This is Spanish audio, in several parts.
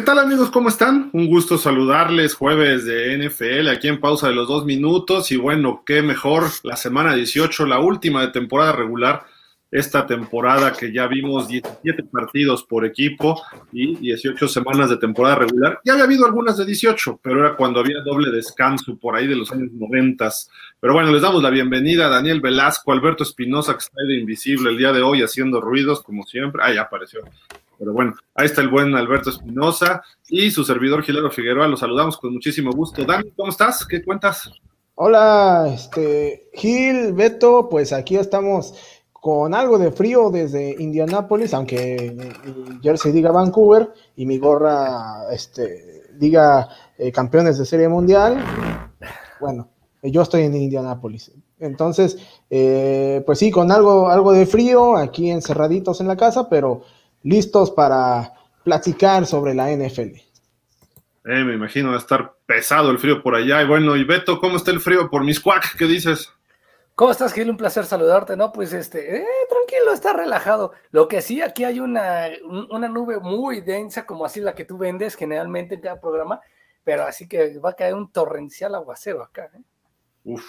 ¿Qué tal amigos? ¿Cómo están? Un gusto saludarles jueves de NFL aquí en pausa de los dos minutos y bueno, qué mejor la semana 18, la última de temporada regular, esta temporada que ya vimos 17 partidos por equipo y 18 semanas de temporada regular. Ya había habido algunas de 18, pero era cuando había doble descanso por ahí de los años 90. Pero bueno, les damos la bienvenida a Daniel Velasco, Alberto Espinosa, que está de invisible el día de hoy haciendo ruidos como siempre. Ah, ya apareció. Pero bueno, ahí está el buen Alberto Espinosa y su servidor Gilero Figueroa. Los saludamos con muchísimo gusto. Dani, ¿cómo estás? ¿Qué cuentas? Hola, este, Gil, Beto, pues aquí estamos con algo de frío desde Indianápolis, aunque mi jersey diga Vancouver y mi gorra este, diga eh, campeones de serie mundial. Bueno, yo estoy en Indianápolis. Entonces, eh, pues sí, con algo, algo de frío, aquí encerraditos en la casa, pero listos para platicar sobre la NFL. Eh, me imagino va a estar pesado el frío por allá. Y bueno, y Beto, ¿cómo está el frío por mis cuac? ¿Qué dices? ¿Cómo estás, Gil? Un placer saludarte, ¿no? Pues este, eh, tranquilo, está relajado. Lo que sí, aquí hay una, una nube muy densa, como así la que tú vendes generalmente en cada programa, pero así que va a caer un torrencial aguacero acá. ¿eh? Uf,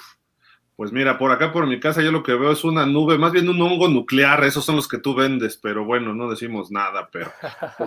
pues mira, por acá por mi casa yo lo que veo es una nube, más bien un hongo nuclear, esos son los que tú vendes, pero bueno, no decimos nada, pero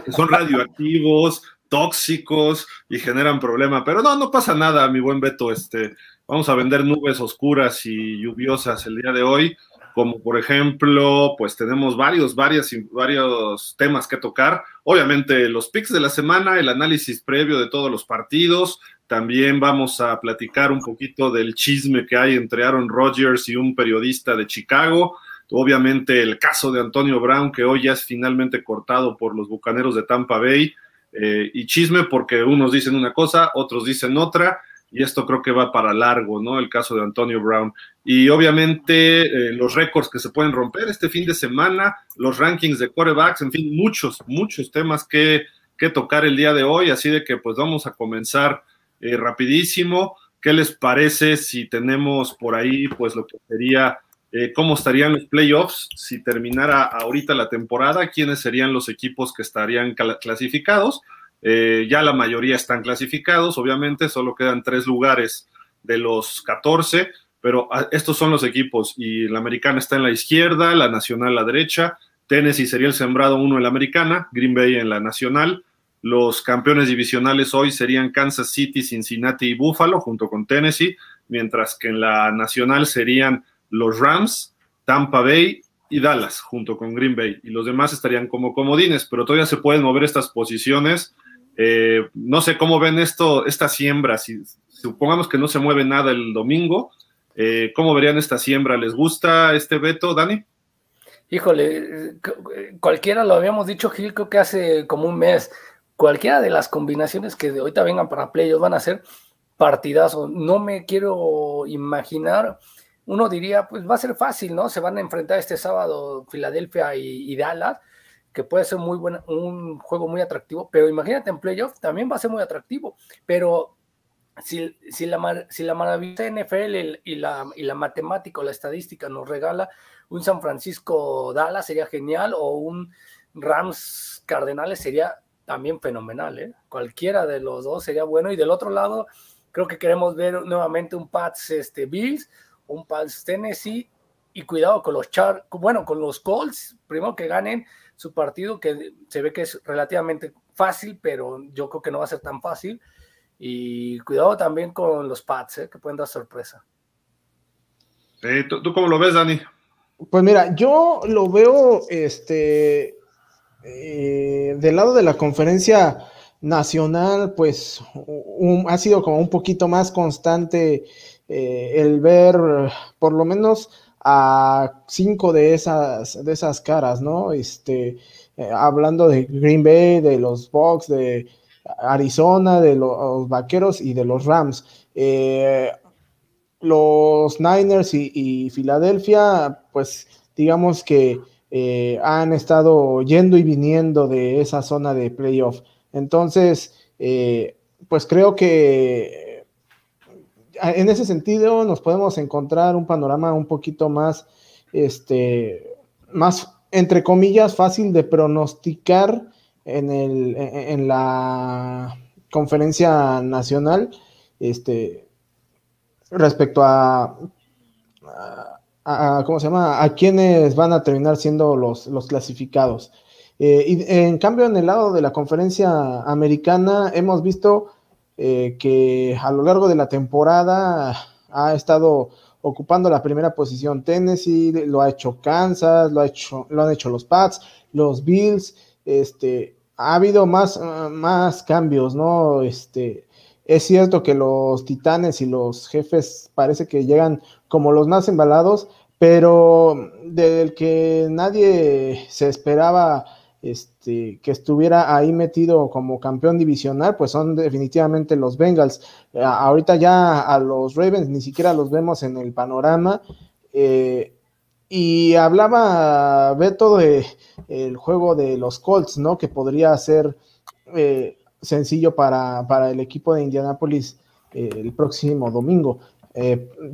son radioactivos, tóxicos y generan problema, pero no, no pasa nada, mi buen Beto, este, vamos a vender nubes oscuras y lluviosas el día de hoy, como por ejemplo, pues tenemos varios, varios, varios temas que tocar, obviamente los picks de la semana, el análisis previo de todos los partidos, también vamos a platicar un poquito del chisme que hay entre Aaron Rodgers y un periodista de Chicago. Obviamente el caso de Antonio Brown, que hoy ya es finalmente cortado por los Bucaneros de Tampa Bay. Eh, y chisme porque unos dicen una cosa, otros dicen otra. Y esto creo que va para largo, ¿no? El caso de Antonio Brown. Y obviamente eh, los récords que se pueden romper este fin de semana, los rankings de quarterbacks, en fin, muchos, muchos temas que, que tocar el día de hoy. Así de que pues vamos a comenzar eh, rapidísimo. ¿Qué les parece si tenemos por ahí, pues, lo que sería, eh, cómo estarían los playoffs si terminara ahorita la temporada? ¿Quiénes serían los equipos que estarían clasificados? Eh, ya la mayoría están clasificados, obviamente, solo quedan tres lugares de los 14, pero ah, estos son los equipos y la americana está en la izquierda, la nacional a la derecha, Tennessee sería el sembrado uno en la americana, Green Bay en la nacional, los campeones divisionales hoy serían Kansas City, Cincinnati y Buffalo, junto con Tennessee, mientras que en la nacional serían los Rams, Tampa Bay y Dallas, junto con Green Bay. Y los demás estarían como comodines, pero todavía se pueden mover estas posiciones. Eh, no sé cómo ven esto, esta siembra. Si supongamos que no se mueve nada el domingo, eh, ¿cómo verían esta siembra? ¿Les gusta este veto, Dani? Híjole, cualquiera lo habíamos dicho, Gil, creo que hace como un mes cualquiera de las combinaciones que de ahorita vengan para playoffs van a ser partidazos. No me quiero imaginar. Uno diría, pues va a ser fácil, ¿no? Se van a enfrentar este sábado Filadelfia y, Dallas, que puede ser muy buena, un juego muy atractivo, pero imagínate en playoff también va a ser muy atractivo. Pero si, si, la, si la maravillosa NFL y la, y la matemática o la estadística nos regala un San Francisco Dallas sería genial, o un Rams Cardenales sería también fenomenal, ¿eh? Cualquiera de los dos sería bueno. Y del otro lado, creo que queremos ver nuevamente un Pats este, Bills, un Pats Tennessee, y cuidado con los Char, bueno, con los Colts, primero que ganen su partido, que se ve que es relativamente fácil, pero yo creo que no va a ser tan fácil. Y cuidado también con los Pats, ¿eh? que pueden dar sorpresa. ¿tú, ¿Tú cómo lo ves, Dani? Pues mira, yo lo veo este, eh, del lado de la conferencia nacional, pues ha sido como un poquito más constante eh, el ver por lo menos a cinco de esas, de esas caras, ¿no? Este, eh, hablando de Green Bay, de los Bucks, de Arizona, de los Vaqueros y de los Rams. los Niners y, Filadelfia, pues digamos que eh, han estado yendo y viniendo de esa zona de playoff. Entonces, eh, pues creo que eh, en ese sentido nos podemos encontrar un panorama un poquito más, este, más, entre comillas, fácil de pronosticar en, el, en, la conferencia nacional, este, respecto a, a, ¿cómo se llama? A quienes van a terminar siendo los, los clasificados. Eh, y en cambio, en el lado de la conferencia americana, hemos visto eh, que a lo largo de la temporada ha estado ocupando la primera posición Tennessee, lo ha hecho Kansas, lo, ha hecho, lo han hecho los Pats, los Bills, este, ha habido más, más cambios, ¿no? Este, es cierto que los Titanes y los jefes parece que llegan como los más embalados, pero del que nadie se esperaba este, que estuviera ahí metido como campeón divisional, pues son definitivamente los Bengals. ahorita ya a los Ravens ni siquiera los vemos en el panorama. Eh, y hablaba Beto de el juego de los Colts, ¿no? Que podría ser eh, sencillo para, el equipo de Indianapolis eh, el próximo domingo.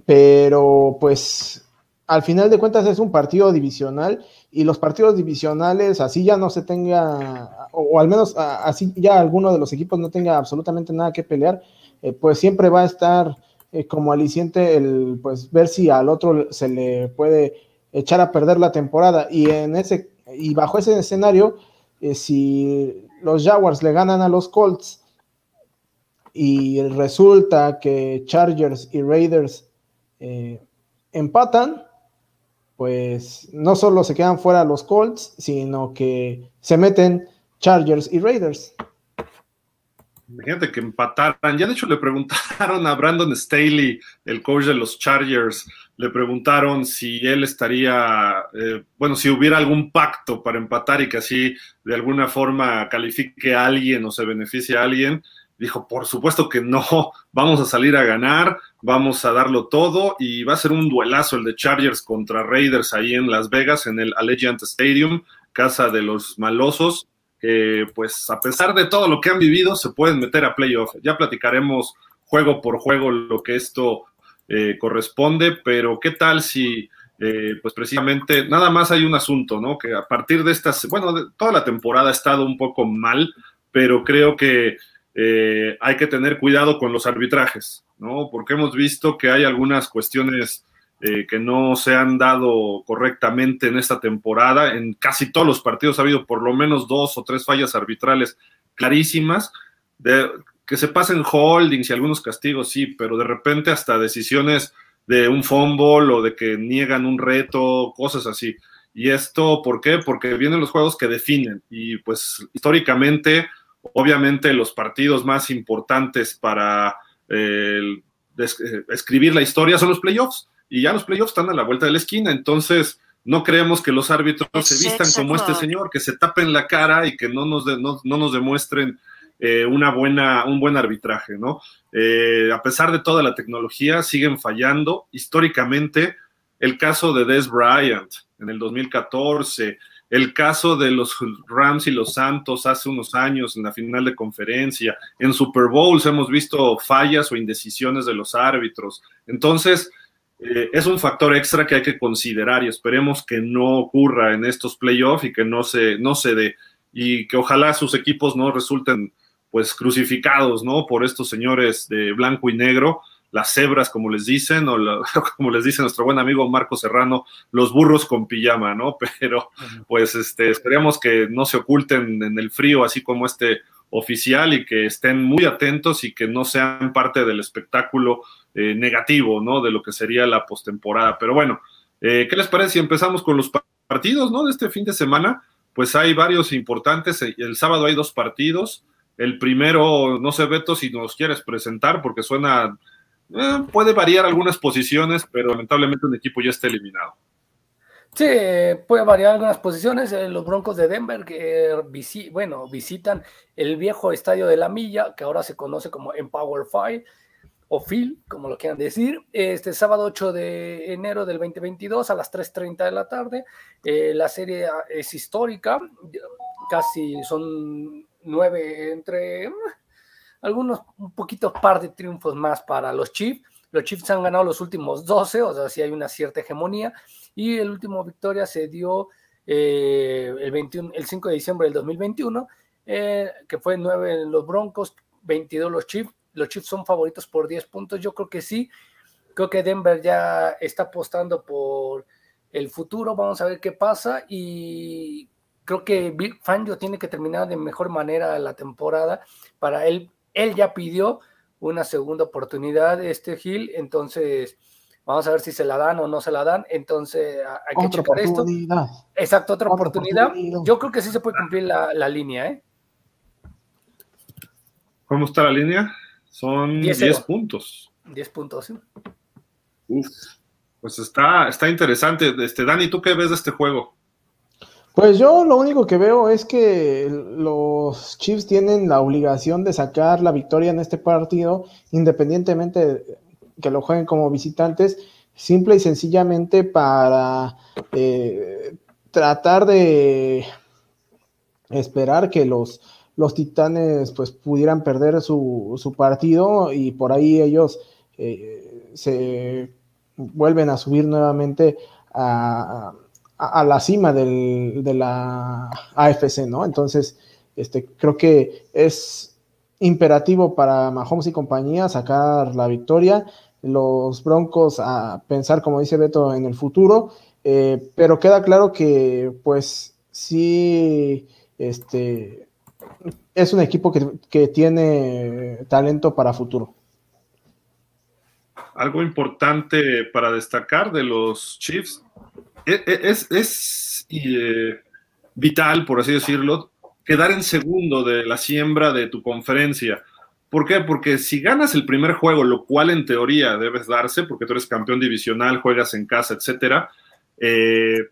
pero pues al final de cuentas es un partido divisional y los partidos divisionales, así ya no se tenga, o, al menos así ya alguno de los equipos no tenga absolutamente nada que pelear, eh, pues siempre va a estar eh, como aliciente el pues ver si al otro se le puede echar a perder la temporada. Y en ese y bajo ese escenario eh, si los Jaguars le ganan a los Colts y resulta que Chargers y Raiders empatan pues no solo se quedan fuera los Colts, sino que se meten Chargers y Raiders. Imagínate que empataran. Ya de hecho le preguntaron a Brandon Staley, el coach de los Chargers, le preguntaron si él estaría, eh, bueno, si hubiera algún pacto para empatar y que así de alguna forma califique a alguien o se beneficie a alguien dijo, por supuesto que no, vamos a salir a ganar, vamos a darlo todo y va a ser un duelazo el de Chargers contra Raiders ahí en Las Vegas, en el Allegiant Stadium, casa de los malosos. pues a pesar de todo lo que han vivido, se pueden meter a playoff. Ya platicaremos juego por juego lo que esto eh, corresponde, pero ¿qué tal si, eh, pues precisamente, nada más hay un asunto, ¿no? Que a partir de estas, bueno, toda la temporada ha estado un poco mal, pero creo que eh, hay que tener cuidado con los arbitrajes, ¿no? Porque hemos visto que hay algunas cuestiones eh, que no se han dado correctamente en esta temporada. En casi todos los partidos ha habido por lo menos dos o tres fallas arbitrales clarísimas, de, que se pasen holdings y algunos castigos, sí, pero de repente hasta decisiones de un fumble o de que niegan un reto, cosas así. ¿Y esto por qué? Porque vienen los juegos que definen y pues históricamente Obviamente los partidos más importantes para eh, eh, escribir la historia son los playoffs y ya los playoffs están a la vuelta de la esquina, entonces no creemos que los árbitros se vistan como este señor, que se tapen la cara y que no nos, no, nos demuestren eh, una buena, un buen arbitraje, ¿no? a pesar de toda la tecnología, siguen fallando. Históricamente, el caso de Des Bryant en el 2014, el caso de los Rams y los Santos hace unos años en la final de conferencia, en Super Bowls hemos visto fallas o indecisiones de los árbitros. Entonces, eh, es un factor extra que hay que considerar y esperemos que no ocurra en estos playoffs y que no se, no se dé y que ojalá sus equipos no resulten pues crucificados, ¿no? Por estos señores de blanco y negro las cebras, como les dicen, o como les dice nuestro buen amigo Marco Serrano, los burros con pijama, ¿no? Pero pues este, esperemos que no se oculten en el frío, así como este oficial, y que estén muy atentos y que no sean parte del espectáculo eh, negativo, ¿no? De lo que sería la postemporada. Pero bueno, eh, ¿qué les parece si empezamos con los partidos, ¿no? De este fin de semana, pues hay varios importantes. El sábado hay dos partidos. El primero, no sé, Beto, si nos quieres presentar, porque suena eh, puede variar algunas posiciones, pero lamentablemente un equipo ya está eliminado. Sí, puede variar algunas posiciones. Eh, los Broncos de Denver, que bueno, visitan el viejo estadio de la Milla, que ahora se conoce como Empower Five o Phil, como lo quieran decir, este sábado 8 de enero del 2022 a las 3.30 de la tarde. Eh, la serie es histórica, casi son nueve entre algunos un poquito par de triunfos más para los Chiefs. Los Chiefs han ganado los últimos 12, o sea, sí hay una cierta hegemonía. Y el último victoria se dio eh, el, 21, el 5 de diciembre del 2021 eh, que fue 9 los Broncos, 22 los Chiefs. Los Chiefs son favoritos por 10 puntos. Yo creo que sí. Creo que Denver ya está apostando por el futuro. Vamos a ver qué pasa. Y creo que Big Fangio tiene que terminar de mejor manera la temporada. Para él, él ya pidió una segunda oportunidad, este Gil. Entonces, vamos a ver si se la dan o no se la dan. Entonces, hay que checar esto. Exacto, otra, oportunidad. Yo creo que sí se puede cumplir la, la línea, ¿eh? ¿Cómo está la línea? Son 10 puntos. 10 puntos, sí. Uf, pues está, está interesante. Este, Dani, ¿tú qué ves de este juego? Pues yo lo único que veo es que los Chiefs tienen la obligación de sacar la victoria en este partido, independientemente de que lo jueguen como visitantes, simple y sencillamente para eh, tratar de esperar que los, los Titanes pues pudieran perder su, su partido y por ahí ellos eh, se vuelven a subir nuevamente a, la cima de la AFC, ¿no? Entonces, este, creo que es imperativo para Mahomes y compañía sacar la victoria, los Broncos a pensar, como dice Beto, en el futuro, eh, pero queda claro que, pues, sí, este, es un equipo que, que tiene talento para futuro algo importante para destacar de los Chiefs e, e, es, eh, vital, por así decirlo, quedar en segundo de la siembra de tu conferencia. ¿Por qué? Porque si ganas el primer juego, lo cual en teoría debes darse, porque tú eres campeón divisional, juegas en casa, etcétera, eh,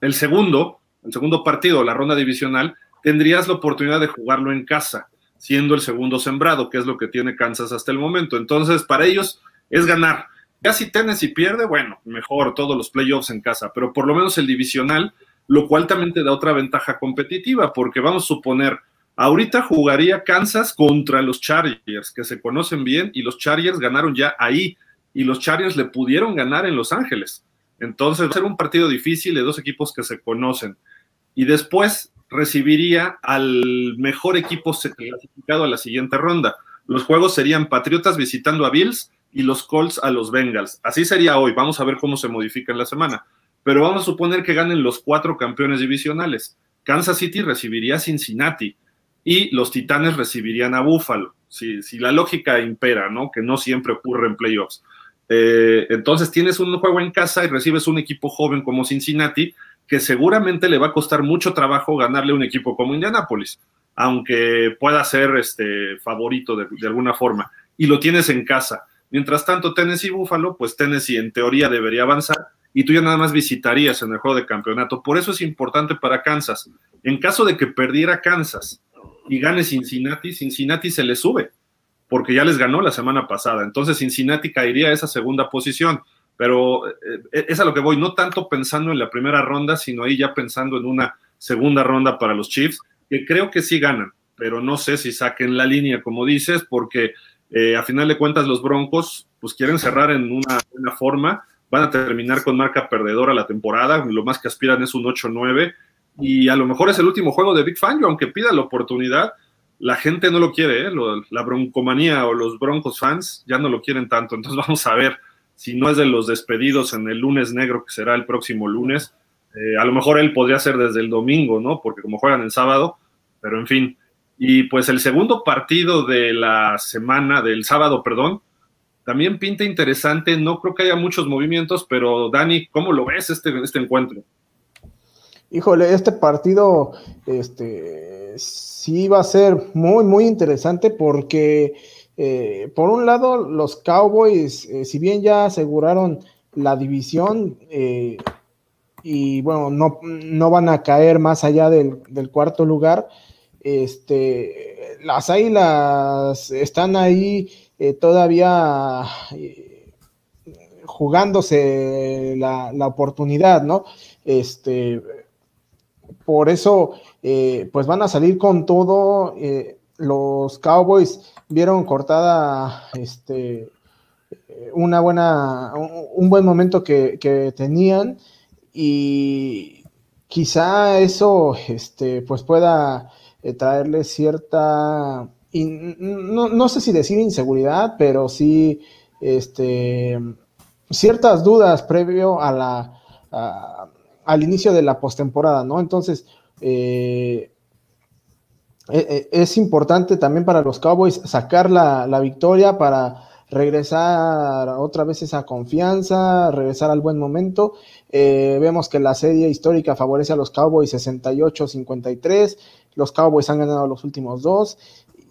el segundo, el segundo partido, la ronda divisional, tendrías la oportunidad de jugarlo en casa, siendo el segundo sembrado, que es lo que tiene Kansas hasta el momento. Entonces, para ellos, es ganar. Ya si Tennessee pierde, bueno, mejor todos los playoffs en casa, pero por lo menos el divisional, lo cual también te da otra ventaja competitiva, porque vamos a suponer, ahorita jugaría Kansas contra los Chargers, que se conocen bien, y los Chargers ganaron ya ahí, y los Chargers le pudieron ganar en Los Ángeles. Entonces va a ser un partido difícil de dos equipos que se conocen. Y después recibiría al mejor equipo clasificado a la siguiente ronda. Los juegos serían Patriotas visitando a Bills y los Colts a los Bengals. Así sería hoy. Vamos a ver cómo se modifica en la semana. Pero vamos a suponer que ganen los cuatro campeones divisionales. Kansas City recibiría a Cincinnati y los Titanes recibirían a Buffalo. Si, la lógica impera, ¿no? Que no siempre ocurre en playoffs. Eh, entonces tienes un juego en casa y recibes un equipo joven como Cincinnati, que seguramente le va a costar mucho trabajo ganarle a un equipo como Indianapolis, aunque pueda ser este favorito de, alguna forma. Y lo tienes en casa. Mientras tanto, Tennessee y Buffalo, pues Tennessee en teoría debería avanzar y tú ya nada más visitarías en el juego de campeonato. Por eso es importante para Kansas. En caso de que perdiera Kansas y gane Cincinnati, Cincinnati se le sube, porque ya les ganó la semana pasada. Entonces Cincinnati caería a esa segunda posición. Pero eh, es a lo que voy, no tanto pensando en la primera ronda, sino ahí ya pensando en una segunda ronda para los Chiefs, que creo que sí ganan, pero no sé si saquen la línea, como dices, porque eh, a final de cuentas, los Broncos pues quieren cerrar en una buena forma, van a terminar con marca perdedora la temporada, lo más que aspiran es un 8-9 y a lo mejor es el último juego de Big Fangio, aunque pida la oportunidad, la gente no lo quiere, ¿eh? la broncomanía o los Broncos fans ya no lo quieren tanto, entonces vamos a ver si no es de los despedidos en el lunes negro que será el próximo lunes, eh, a lo mejor él podría ser desde el domingo, ¿no? Porque como juegan el sábado, pero en fin, y pues el segundo partido de la semana, del sábado, perdón, también pinta interesante. No creo que haya muchos movimientos, pero Dani, ¿cómo lo ves este, este encuentro? Híjole, este partido este, sí va a ser muy, muy interesante porque, eh, por un lado, los Cowboys, eh, si bien ya aseguraron la división, eh, y bueno, no, no, van a caer más allá del, del cuarto lugar, este, las águilas están ahí eh, todavía eh, jugándose la, oportunidad, ¿no? Este, por eso, eh, pues van a salir con todo. los Cowboys vieron cortada, este, una buena, un, buen momento que, que, tenían y quizá eso, este, pues pueda eh, traerle cierta, no, sé si decir inseguridad, pero sí este, ciertas dudas previo a la, al inicio de la postemporada, ¿no? Entonces, eh, e, e, es importante también para los Cowboys sacar la, la victoria para regresar otra vez esa confianza, regresar al buen momento. Eh, vemos que la serie histórica favorece a los Cowboys 68-53. Los Cowboys han ganado los últimos dos.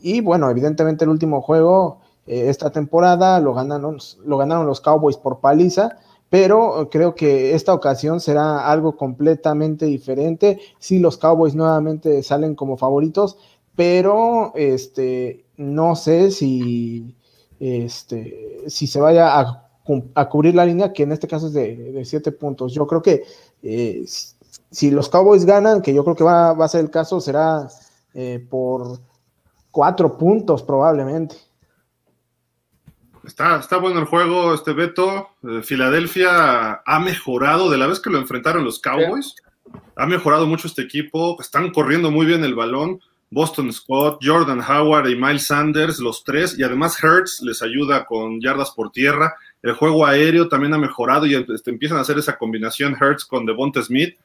Y bueno, evidentemente el último juego eh, esta temporada lo ganaron, lo ganaron los Cowboys por paliza. Pero creo que esta ocasión será algo completamente diferente. Si los Cowboys nuevamente salen como favoritos, pero este, no sé si, este, si se vaya a, cubrir la línea, que en este caso es de, siete puntos. Yo creo que eh, si, los Cowboys ganan, que yo creo que va, a ser el caso, será eh, por cuatro puntos probablemente. Está, está bueno el juego, este Beto. Eh, Filadelfia ha mejorado de la vez que lo enfrentaron los Cowboys. Ha mejorado mucho este equipo. Están corriendo muy bien el balón. Boston Scott, Jordan Howard y Miles Sanders, los tres, y además Hertz les ayuda con yardas por tierra. El juego aéreo también ha mejorado y este, empiezan a hacer esa combinación Hertz con Devonta Smith.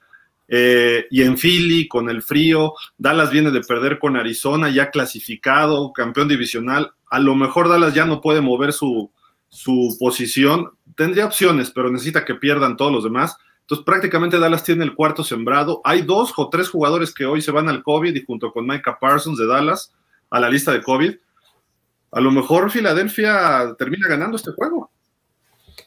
Eh, y en Philly, con el frío, Dallas viene de perder con Arizona, ya clasificado, campeón divisional. A lo mejor Dallas ya no puede mover su, su posición. Tendría opciones, pero necesita que pierdan todos los demás. Entonces, prácticamente Dallas tiene el cuarto sembrado. Hay dos o tres jugadores que hoy se van al COVID y junto con Micah Parsons de Dallas a la lista de COVID. A lo mejor Filadelfia termina ganando este juego.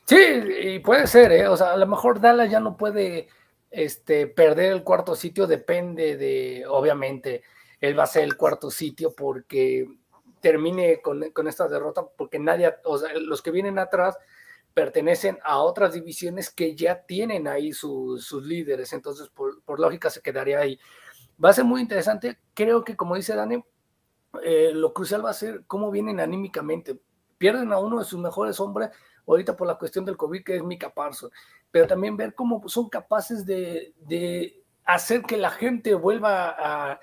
Sí, y puede ser, ¿eh? O sea, a lo mejor Dallas ya no puede este, perder el cuarto sitio, depende de, obviamente, él va a ser el cuarto sitio porque termine con, con esta derrota, porque nadie, o sea, los que vienen atrás pertenecen a otras divisiones que ya tienen ahí sus líderes, entonces por, lógica se quedaría ahí. Va a ser muy interesante, creo que como dice Dani, eh, lo crucial va a ser cómo vienen anímicamente. Pierden a uno de sus mejores hombres ahorita por la cuestión del COVID, que es Mika Parson, pero también ver cómo son capaces de, hacer que la gente vuelva a,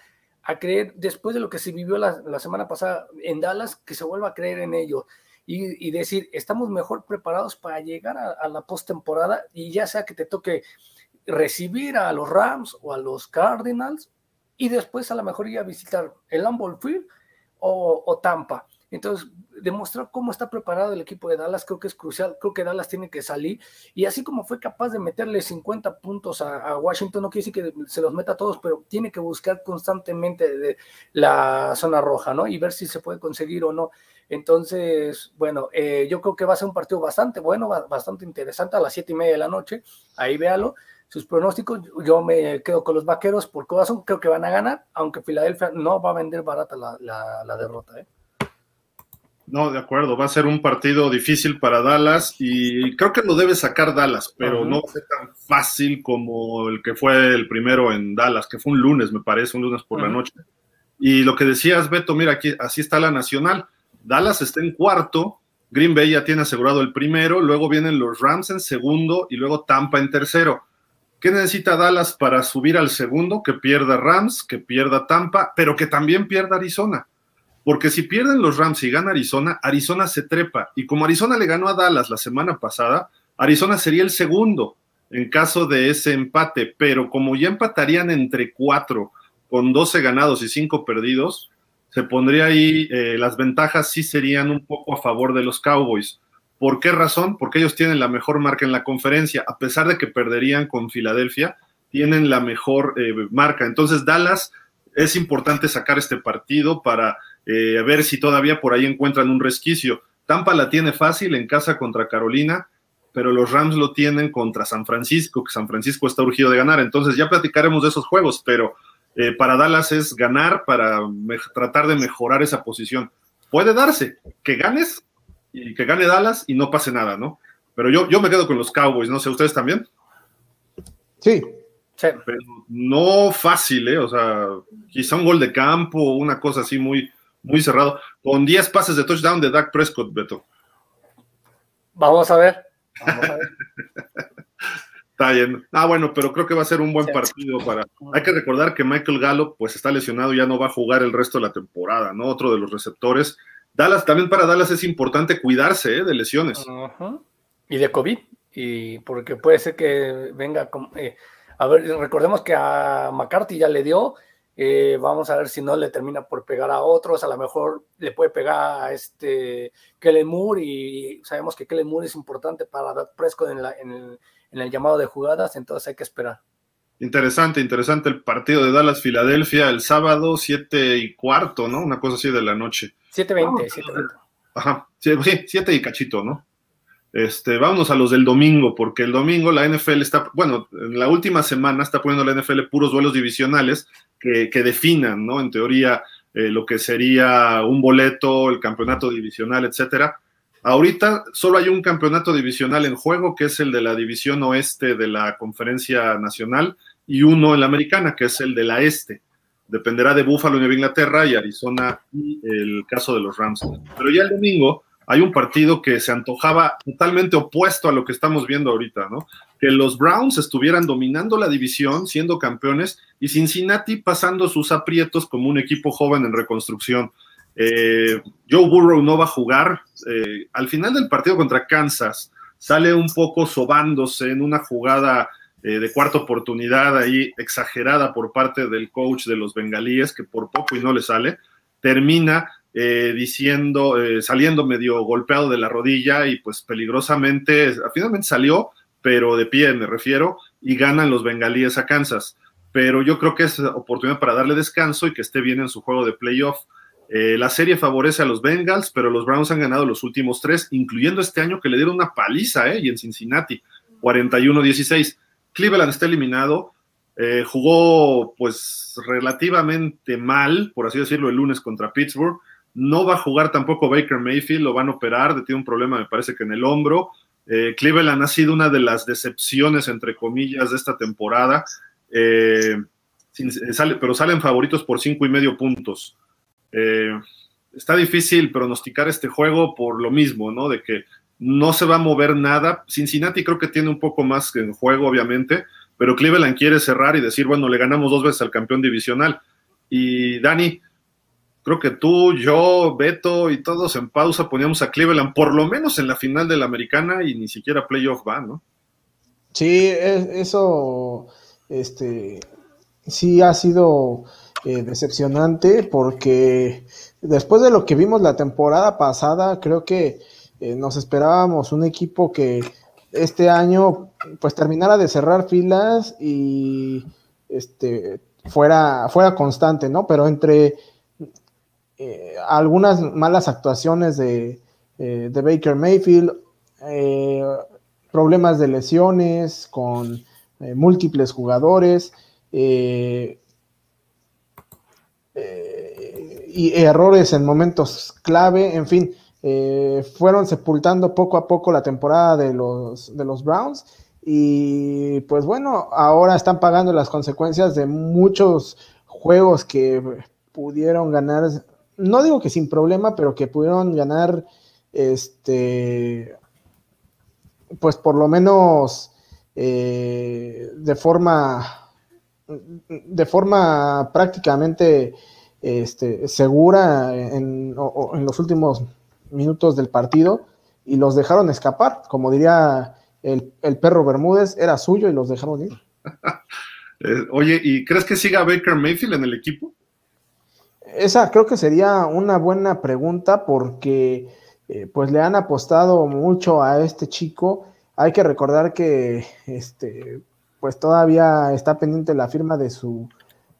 creer, después de lo que se vivió la, semana pasada en Dallas, que se vuelva a creer en ellos y, decir, estamos mejor preparados para llegar a, la postemporada y ya sea que te toque recibir a los Rams o a los Cardinals y después a lo mejor ir a visitar el Lambeau Field o Tampa. Entonces, demostrar cómo está preparado el equipo de Dallas creo que es crucial. Creo que Dallas tiene que salir. Y así como fue capaz de meterle 50 puntos a, Washington, no quiere decir que se los meta a todos, pero tiene que buscar constantemente la zona roja, ¿no? Y ver si se puede conseguir o no. Entonces, bueno, eh, yo creo que va a ser un partido bastante bueno, bastante interesante a las siete y media de la noche. Ahí véalo. Sus pronósticos, yo me quedo con los vaqueros por corazón, creo que van a ganar, aunque Filadelfia no va a vender barata la, la derrota. ¿eh? No, de acuerdo, va a ser un partido difícil para Dallas y creo que lo debe sacar Dallas, pero no va tan fácil como el que fue el primero en Dallas, que fue un lunes, me parece, un lunes por la noche. Y lo que decías, Beto, mira, aquí así está la nacional. Dallas está en cuarto, Green Bay ya tiene asegurado el primero, luego vienen los Rams en segundo y luego Tampa en tercero. ¿Qué necesita Dallas para subir al segundo? Que pierda Rams, que pierda Tampa, pero que también pierda Arizona. Porque si pierden los Rams y gana Arizona, Arizona se trepa. Y como Arizona le ganó a Dallas la semana pasada, Arizona sería el segundo en caso de ese empate. Pero como ya empatarían entre cuatro, con 12 ganados y 5 perdidos, se pondría ahí, eh, las ventajas sí serían un poco a favor de los Cowboys. ¿Por qué razón? Porque ellos tienen la mejor marca en la conferencia, a pesar de que perderían con Filadelfia, tienen la mejor eh, marca. Entonces, Dallas es importante sacar este partido para eh, a ver si todavía por ahí encuentran un resquicio. Tampa la tiene fácil en casa contra Carolina, pero los Rams lo tienen contra San Francisco, que San Francisco está urgido de ganar. Entonces ya platicaremos de esos juegos, pero eh, para Dallas es ganar para tratar de mejorar esa posición. Puede darse que ganes y que gane Dallas y no pase nada, ¿no? Pero yo, yo me quedo con los Cowboys, no sé, ¿ustedes también? Sí, Pero no fácil, ¿eh? O sea, quizá un gol de campo, una cosa así muy, muy cerrado, con 10 pases de touchdown de Dak Prescott, Beto. Vamos a ver. Vamos a ver. Está bien. Ah, bueno, pero creo que va a ser un buen partido para. Hay que recordar que Michael Gallup, pues está lesionado, ya no va a jugar el resto de la temporada, ¿no? Otro de los receptores. Dallas, también para Dallas es importante cuidarse ¿eh? de lesiones. Y de COVID, y porque puede ser que venga. Eh, a ver, recordemos que a McCarthy ya le dio. Eh, vamos a ver si no le termina por pegar a otros. A lo mejor le puede pegar a este Kellen Moore. Y sabemos que Kellen Moore es importante para Dad Prescott en, la, en el en el llamado de jugadas, entonces hay que esperar. Interesante, interesante el partido de Dallas-Filadelfia el sábado, 7 y cuarto, ¿no? Una cosa así de la noche. 7.20, 7.20. Ajá, sí, 7 y cachito, ¿no? Este, vámonos a los del domingo, porque el domingo la NFL está, bueno, en la última semana está poniendo la NFL puros duelos divisionales que, que definan, ¿no? En teoría, eh, lo que sería un boleto, el campeonato divisional, etcétera. Ahorita solo hay un campeonato divisional en juego, que es el de la división oeste de la conferencia nacional, y uno en la americana, que es el de la este. Dependerá de Buffalo, Nueva Inglaterra y Arizona y el caso de los Rams. Pero ya el domingo hay un partido que se antojaba totalmente opuesto a lo que estamos viendo ahorita, ¿no? Que los Browns estuvieran dominando la división, siendo campeones, y Cincinnati pasando sus aprietos como un equipo joven en reconstrucción. Eh, Joe Burrow no va a jugar. Eh, al final del partido contra Kansas, sale un poco sobándose en una jugada eh, de cuarta oportunidad ahí exagerada por parte del coach de los bengalíes, que por poco y no le sale. Termina diciendo, saliendo medio golpeado de la rodilla y pues peligrosamente, finalmente salió, pero de pie me refiero, y ganan los bengalíes a Kansas. Pero yo creo que es oportunidad para darle descanso y que esté bien en su juego de playoff. Eh, la serie favorece a los Bengals, pero los Browns han ganado los últimos tres, incluyendo este año que le dieron una paliza, ¿eh? Y en Cincinnati, 41-16. Cleveland está eliminado, eh, jugó pues relativamente mal, por así decirlo, el lunes contra Pittsburgh. No va a jugar tampoco Baker Mayfield, lo van a operar, tiene un problema, me parece que en el hombro. Eh, Cleveland ha sido una de las decepciones, entre comillas, de esta temporada. sale, pero salen favoritos por cinco y medio puntos. Eh, está difícil pronosticar este juego por lo mismo, ¿no? De que no se va a mover nada. Cincinnati creo que tiene un poco más en juego, obviamente, pero Cleveland quiere cerrar y decir, bueno, le ganamos dos veces al campeón divisional. Y Dani, creo que tú, yo, Beto y todos en pausa poníamos a Cleveland por lo menos en la final de la americana y ni siquiera playoff va, ¿no? Sí, eso, este, sí ha sido eh, decepcionante porque después de lo que vimos la temporada pasada, creo que eh, nos esperábamos un equipo que este año pues terminara de cerrar filas y este fuera, fuera constante, ¿no? Pero entre eh, algunas malas actuaciones de, de Baker Mayfield, problemas de lesiones con múltiples jugadores, eh, y errores en momentos clave, en fin, eh, fueron sepultando poco a poco la temporada de los, de los Browns y pues bueno, ahora están pagando las consecuencias de muchos juegos que pudieron ganar, no digo que sin problema, pero que pudieron ganar este pues por lo menos eh, de forma de forma prácticamente este, segura en, los últimos minutos del partido y los dejaron escapar. Como diría el, perro Bermúdez, era suyo y los dejaron ir. Eh, oye, ¿y crees que siga Baker Mayfield en el equipo? Esa creo que sería una buena pregunta porque eh, pues le han apostado mucho a este chico. Hay que recordar que este, pues todavía está pendiente la firma de su,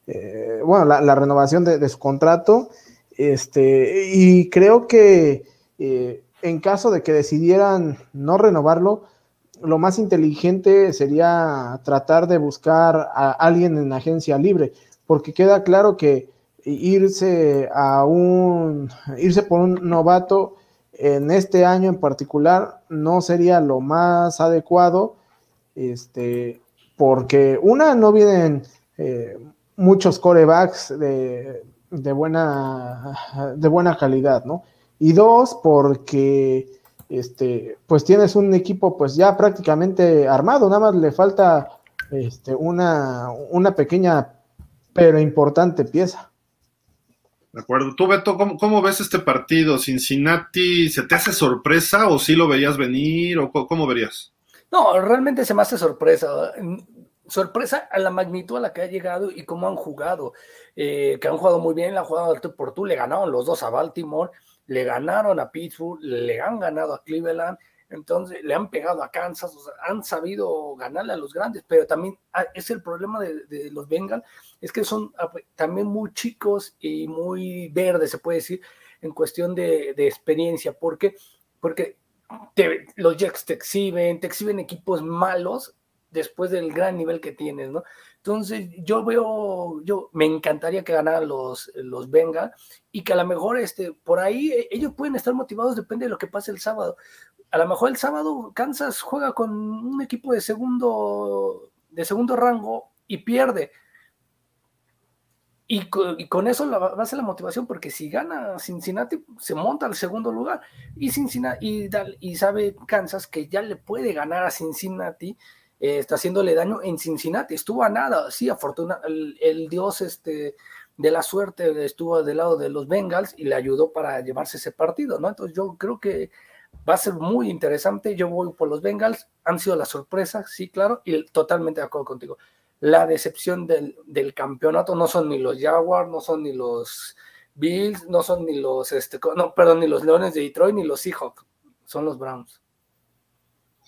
eh, bueno, la, renovación de, su contrato. Este, y creo que eh, en caso de que decidieran no renovarlo, lo más inteligente sería tratar de buscar a alguien en agencia libre, porque queda claro que irse a un, irse por un novato en este año en particular no sería lo más adecuado, este, porque una, no vienen eh, muchos corebacks de, buena, de buena calidad, ¿no? Y dos, porque este, pues tienes un equipo pues ya prácticamente armado, nada más le falta este, una, una pequeña pero importante pieza. De acuerdo. Tú, Beto, ¿cómo, ves este partido? ¿Cincinnati se te hace sorpresa o sí lo veías venir o cómo, verías? No, realmente se me hace sorpresa. Sorpresa a la magnitud a la que ha llegado y cómo han jugado. Eh, que han jugado muy bien, la jugada por tú, le ganaron los dos a Baltimore, le ganaron a Pittsburgh, le han ganado a Cleveland entonces le han pegado a Kansas, han sabido ganarle a los grandes, pero también ah, es el problema de, los Bengals, es que son ah, pues, también muy chicos y muy verdes, se puede decir, en cuestión de, experiencia. ¿Por qué? Porque los Jets te exhiben, te exhiben equipos malos después del gran nivel que tienes, ¿no? Entonces, yo veo, yo me encantaría que ganaran los, los Bengals y que a lo mejor este, por ahí eh, ellos pueden estar motivados, depende de lo que pase el sábado a lo mejor el sábado Kansas juega con un equipo de segundo, de segundo rango y pierde. Y con, eso va a ser la motivación, porque si gana Cincinnati, se monta al segundo lugar. Y, Cincinnati, y, sabe Kansas que ya le puede ganar a Cincinnati, eh, está haciéndole daño en Cincinnati. Estuvo a nada, sí, afortunadamente, el, dios este, de la suerte estuvo del lado de los Bengals y le ayudó para llevarse ese partido, ¿no? Entonces yo creo que Va a ser muy interesante. Yo voy por los Bengals. Han sido la sorpresa, sí, claro, y totalmente de acuerdo contigo. La decepción del, campeonato no son ni los Jaguars, no son ni los Bills, no son ni los, este, no, perdón, ni los Leones de Detroit, ni los Seahawks. Son los Browns.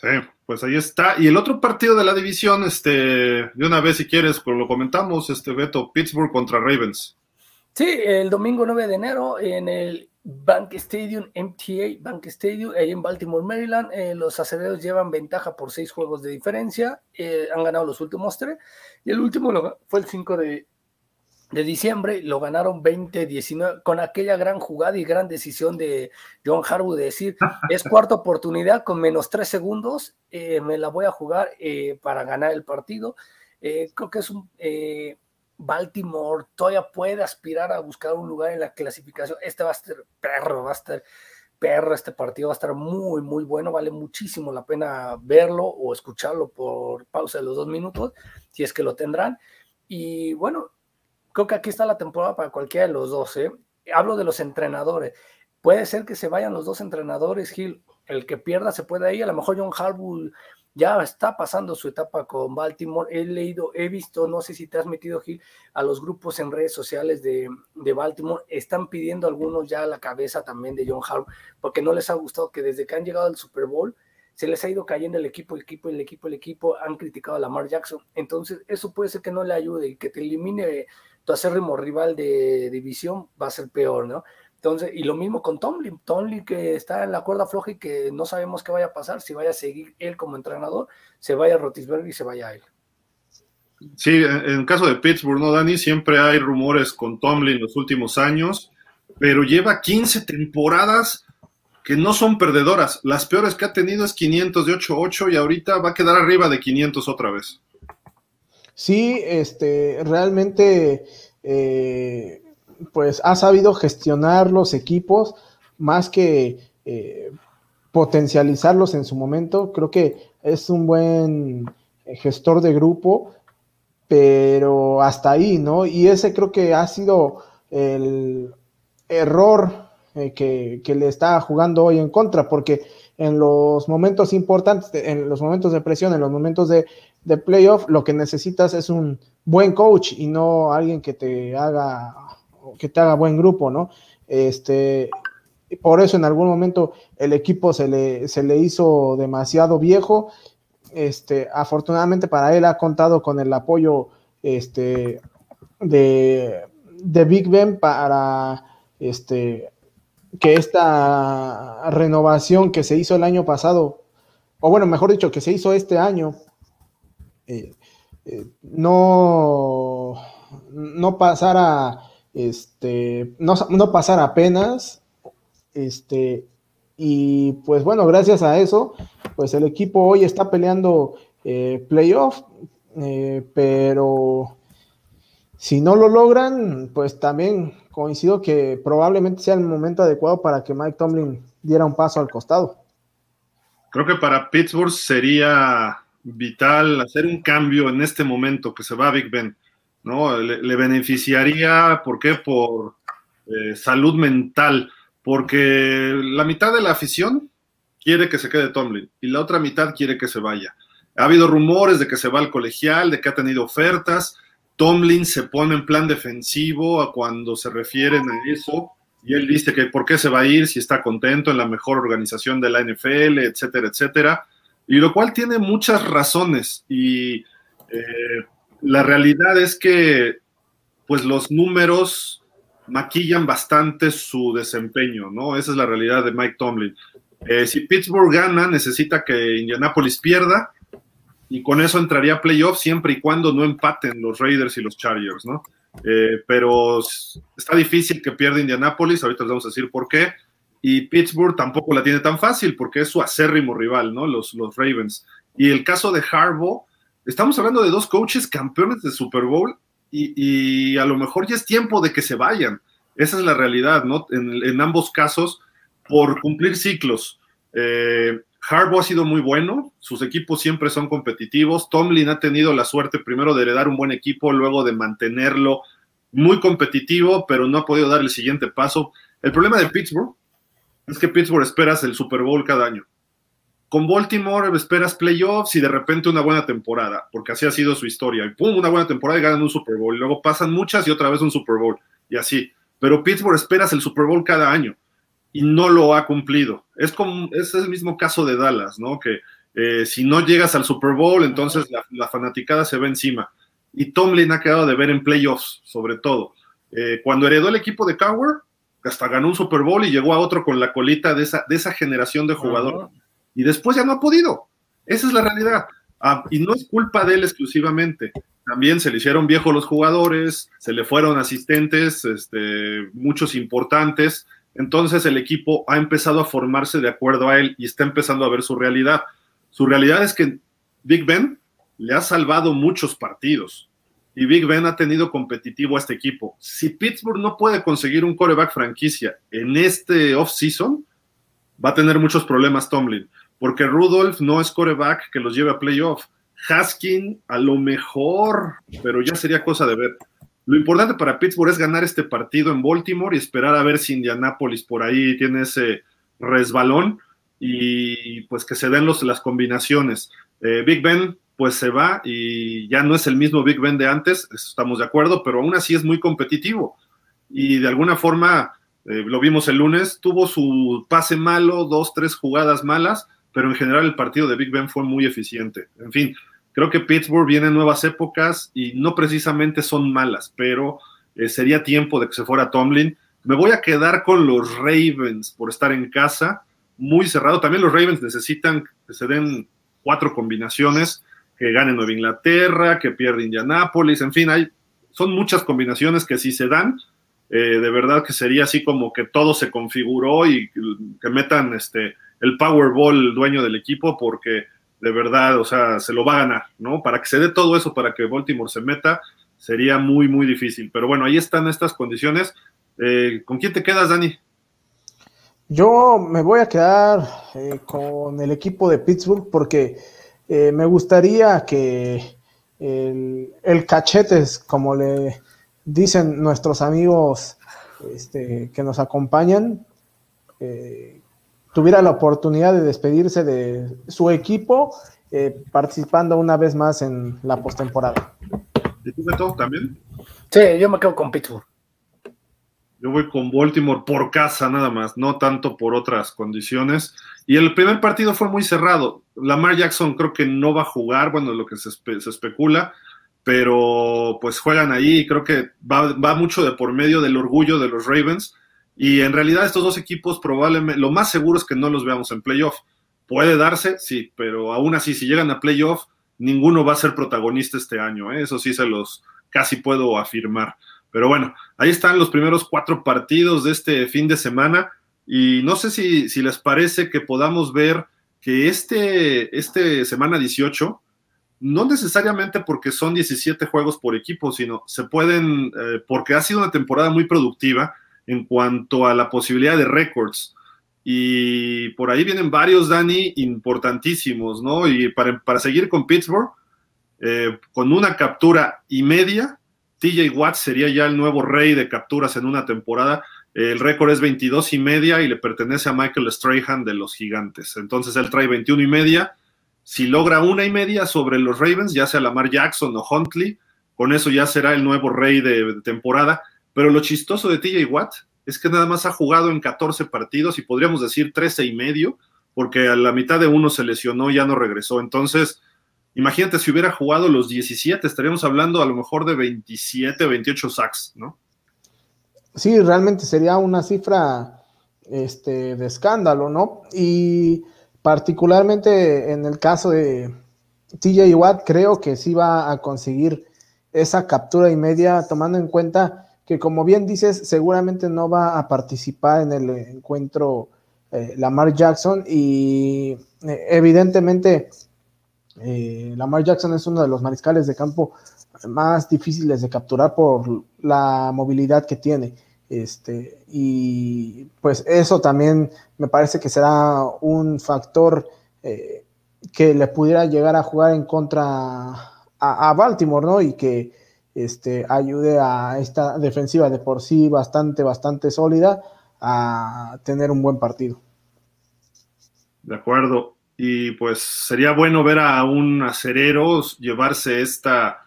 Sí, pues ahí está. Y el otro partido de la división, este, de una vez si quieres, pues lo comentamos, este Beto, Pittsburgh contra Ravens. Sí, el domingo 9 de enero en el Bank Stadium, MTA Bank Stadium, ahí en Baltimore, Maryland. Eh, los aceleros llevan ventaja por seis juegos de diferencia. Eh, han ganado los últimos tres. Y el último fue el 5 de, diciembre. Lo ganaron 20-19 con aquella gran jugada y gran decisión de John Harwood de decir: es cuarta oportunidad con menos tres segundos. Eh, me la voy a jugar para ganar el partido. creo que es un Baltimore todavía puede aspirar a buscar un lugar en la clasificación. Este va a ser perro, va a estar perro, este partido va a estar muy, muy bueno, vale muchísimo la pena verlo o escucharlo por pausa de los dos minutos, si es que lo tendrán. Y bueno, creo que aquí está la temporada para cualquiera de los dos. ¿eh? Hablo de los entrenadores. Puede ser que se vayan los dos entrenadores, Gil. El que pierda se puede ir. A lo mejor John Harbaugh ya está pasando su etapa con Baltimore. He leído, he visto, no sé si te has metido, Gil, a los grupos en redes sociales de, Baltimore. Están pidiendo algunos ya la cabeza también de John Harbaugh, porque no les ha gustado que desde que han llegado al Super Bowl se les ha ido cayendo el equipo, el equipo, el equipo, el equipo. Han criticado a Lamar Jackson. Entonces, eso puede ser que no le ayude y que te elimine tu acérrimo rival de división va a ser peor, ¿no? Entonces, y lo mismo con Tomlin, Tomlin que está en la cuerda floja y que no sabemos qué vaya a pasar, si vaya a seguir él como entrenador, se vaya a Rotisberg y se vaya a él. Sí, en el caso de Pittsburgh, ¿no, Dani? Siempre hay rumores con Tomlin los últimos años, pero lleva 15 temporadas que no son perdedoras. Las peores que ha tenido es 500 de 8-8 y ahorita va a quedar arriba de 500 otra vez. Sí, este, realmente eh, pues ha sabido gestionar los equipos más que eh, potencializarlos en su momento. Creo que es un buen gestor de grupo, pero hasta ahí, ¿no? Y ese creo que ha sido el error eh, que, le está jugando hoy en contra, porque en los momentos importantes, en los momentos de presión, en los momentos de, de playoff, lo que necesitas es un buen coach y no alguien que te haga que te haga buen grupo, ¿no? Este, por eso en algún momento el equipo se le, se le hizo demasiado viejo. Este, afortunadamente para él ha contado con el apoyo este, de, de Big Ben para este, que esta renovación que se hizo el año pasado, o bueno, mejor dicho, que se hizo este año, eh, eh, no, no pasara este, no, no pasar apenas, este, y pues bueno, gracias a eso, pues el equipo hoy está peleando eh, playoff, pero si no lo logran, pues también coincido que probablemente sea el momento adecuado para que Mike Tomlin diera un paso al costado. Creo que para Pittsburgh sería vital hacer un cambio en este momento que se va a Big Ben. ¿no? Le, beneficiaría, ¿por qué? Por eh, salud mental, porque la mitad de la afición quiere que se quede Tomlin y la otra mitad quiere que se vaya. Ha habido rumores de que se va al colegial, de que ha tenido ofertas. Tomlin se pone en plan defensivo a cuando se refieren a eso y él dice que por qué se va a ir si está contento en la mejor organización de la NFL, etcétera, etcétera. Y lo cual tiene muchas razones y eh, la realidad es que pues los números maquillan bastante su desempeño, ¿no? Esa es la realidad de Mike Tomlin. Eh, si Pittsburgh gana, necesita que Indianapolis pierda y con eso entraría a playoff siempre y cuando no empaten los Raiders y los Chargers, ¿no? Eh, pero está difícil que pierda Indianapolis, ahorita les vamos a decir por qué. Y Pittsburgh tampoco la tiene tan fácil porque es su acérrimo rival, ¿no? Los, los Ravens. Y el caso de Harbaugh, estamos hablando de dos coaches campeones de Super Bowl y, a lo mejor ya es tiempo de que se vayan. Esa es la realidad, ¿no? En, ambos casos, por cumplir ciclos. Eh, Harbaugh ha sido muy bueno, sus equipos siempre son competitivos. Tomlin ha tenido la suerte primero de heredar un buen equipo, luego de mantenerlo muy competitivo, pero no ha podido dar el siguiente paso. El problema de Pittsburgh es que Pittsburgh esperas el Super Bowl cada año. Con Baltimore esperas playoffs y de repente una buena temporada, porque así ha sido su historia. Y pum, una buena temporada y ganan un Super Bowl. Y luego pasan muchas y otra vez un Super Bowl. Y así. Pero Pittsburgh esperas el Super Bowl cada año y no lo ha cumplido. Es como es el mismo caso de Dallas, ¿no? Que eh, si no llegas al Super Bowl, entonces la, fanaticada se ve encima. Y Tomlin ha quedado de ver en playoffs, sobre todo. Eh, cuando heredó el equipo de Cowher, hasta ganó un Super Bowl y llegó a otro con la colita de esa, de esa generación de jugadores y después ya no ha podido. Esa es la realidad. Ah, y no es culpa de él exclusivamente. También se le hicieron viejos los jugadores, se le fueron asistentes, este, muchos importantes. Entonces el equipo ha empezado a formarse de acuerdo a él y está empezando a ver su realidad. Su realidad es que Big Ben le ha salvado muchos partidos y Big Ben ha tenido competitivo a este equipo. Si Pittsburgh no puede conseguir un coreback franquicia en este off-season, va a tener muchos problemas Tomlin porque Rudolph no es coreback que los lleve a playoff. Haskin a lo mejor, pero ya sería cosa de ver. Lo importante para Pittsburgh es ganar este partido en Baltimore y esperar a ver si Indianapolis por ahí tiene ese resbalón y pues que se den los, las combinaciones. Eh, Big Ben pues se va y ya no es el mismo Big Ben de antes, estamos de acuerdo, pero aún así es muy competitivo y de alguna forma, eh, lo vimos el lunes, tuvo su pase malo, dos, tres jugadas malas, pero en general el partido de Big Ben fue muy eficiente. En fin, creo que Pittsburgh viene en nuevas épocas y no precisamente son malas, pero eh, sería tiempo de que se fuera Tomlin. Me voy a quedar con los Ravens por estar en casa, muy cerrado. También los Ravens necesitan que se den cuatro combinaciones, que gane Nueva Inglaterra, que pierda Indianápolis, en fin, hay, son muchas combinaciones que si se dan, eh, de verdad que sería así como que todo se configuró y que metan este el Powerball dueño del equipo porque de verdad, o sea, se lo va a ganar, ¿no? Para que se dé todo eso, para que Baltimore se meta, sería muy, muy difícil. Pero bueno, ahí están estas condiciones. Eh, ¿Con quién te quedas, Dani? Yo me voy a quedar eh, con el equipo de Pittsburgh porque eh, me gustaría que el, el, cachetes, como le dicen nuestros amigos este, que nos acompañan, tuviera la oportunidad de despedirse de su equipo eh, participando una vez más en la postemporada. ¿Y tú, Beto, también? Sí, yo me quedo con Pittsburgh. Yo voy con Baltimore por casa nada más, no tanto por otras condiciones. Y el primer partido fue muy cerrado. Lamar Jackson creo que no va a jugar, bueno, lo que se, especula, pero pues juegan ahí y creo que va, va mucho de por medio del orgullo de los Ravens y en realidad estos dos equipos probablemente, lo más seguro es que no los veamos en playoff. Puede darse, sí, pero aún así, si llegan a playoff, ninguno va a ser protagonista este año. ¿eh? Eso sí se los casi puedo afirmar. Pero bueno, ahí están los primeros cuatro partidos de este fin de semana. Y no sé si, si les parece que podamos ver que este, este semana 18, no necesariamente porque son 17 juegos por equipo, sino se pueden, eh, porque ha sido una temporada muy productiva en cuanto a la posibilidad de récords. Y por ahí vienen varios, Dani, importantísimos, ¿no? Y para, para seguir con Pittsburgh, eh, con una captura y media, TJ Watt sería ya el nuevo rey de capturas en una temporada. El récord es 22 y media y le pertenece a Michael Strahan de los Gigantes. Entonces él trae 21 y media. Si logra una y media sobre los Ravens, ya sea Lamar Jackson o Huntley, con eso ya será el nuevo rey de, temporada. Pero lo chistoso de TJ Watt es que nada más ha jugado en 14 partidos y podríamos decir 13 y medio, porque a la mitad de uno se lesionó y ya no regresó. Entonces, imagínate si hubiera jugado los 17, estaríamos hablando a lo mejor de 27, 28 sacks, ¿no? Sí, realmente sería una cifra este, de escándalo, ¿no? Y particularmente en el caso de TJ Watt, creo que sí va a conseguir esa captura y media, tomando en cuenta que, como bien dices, seguramente no va a participar en el encuentro eh, Lamar Jackson y eh, evidentemente eh, Lamar Jackson es uno de los mariscales de campo más difíciles de capturar por la movilidad que tiene. Este, y pues eso también me parece que será un factor eh, que le pudiera llegar a jugar en contra a, Baltimore, ¿no? Y que este, ayude a esta defensiva de por sí bastante, bastante sólida a tener un buen partido. De acuerdo. Y pues sería bueno ver a un acerero llevarse esta,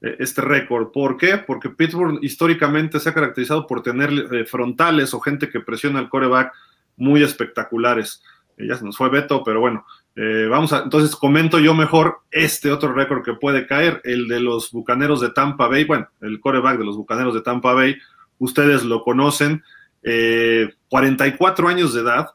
este récord. ¿Por qué? Porque Pittsburgh históricamente se ha caracterizado por tener eh, frontales o gente que presiona al coreback muy espectaculares. Eh, ya se nos fue Beto, pero bueno, vamos a, entonces comento yo mejor este otro récord que puede caer, el de los Bucaneros de Tampa Bay, bueno, el coreback de los Bucaneros de Tampa Bay, ustedes lo conocen, 44 años de edad,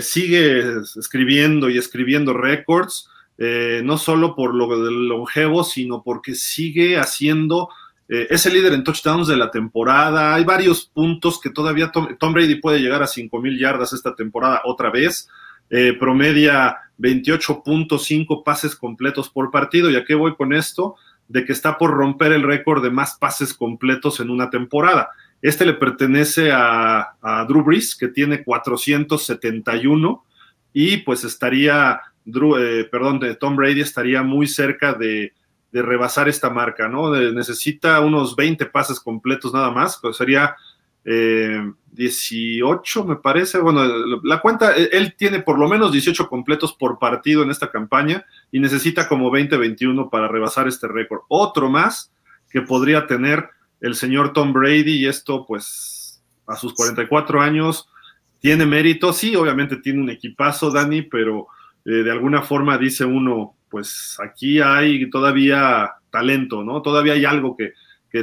sigue escribiendo y escribiendo récords, eh, no solo por lo del longevo, sino porque sigue haciendo, eh, es el líder en touchdowns de la temporada, hay varios puntos que todavía Tom, Brady puede llegar a 5 mil yardas esta temporada otra vez, eh, promedia 28.5 pases completos por partido, ¿y a qué voy con esto? De que está por romper el récord de más pases completos en una temporada. Este le pertenece a, a Drew Brees, que tiene 471, y pues estaría eh, perdón, de Tom Brady estaría muy cerca de, rebasar esta marca, ¿no? necesita unos 20 pases completos nada más, pues sería 18, eh, me parece. Bueno, la cuenta, e, él tiene por lo menos 18 completos por partido en esta campaña y necesita como 20-21 para rebasar este récord. Otro más que podría tener el señor Tom Brady y esto, pues, a sus 44 años, tiene mérito. Sí, obviamente tiene un equipazo, Dani, pero eh, de alguna forma dice uno, pues aquí hay todavía talento, ¿no? Todavía hay algo que,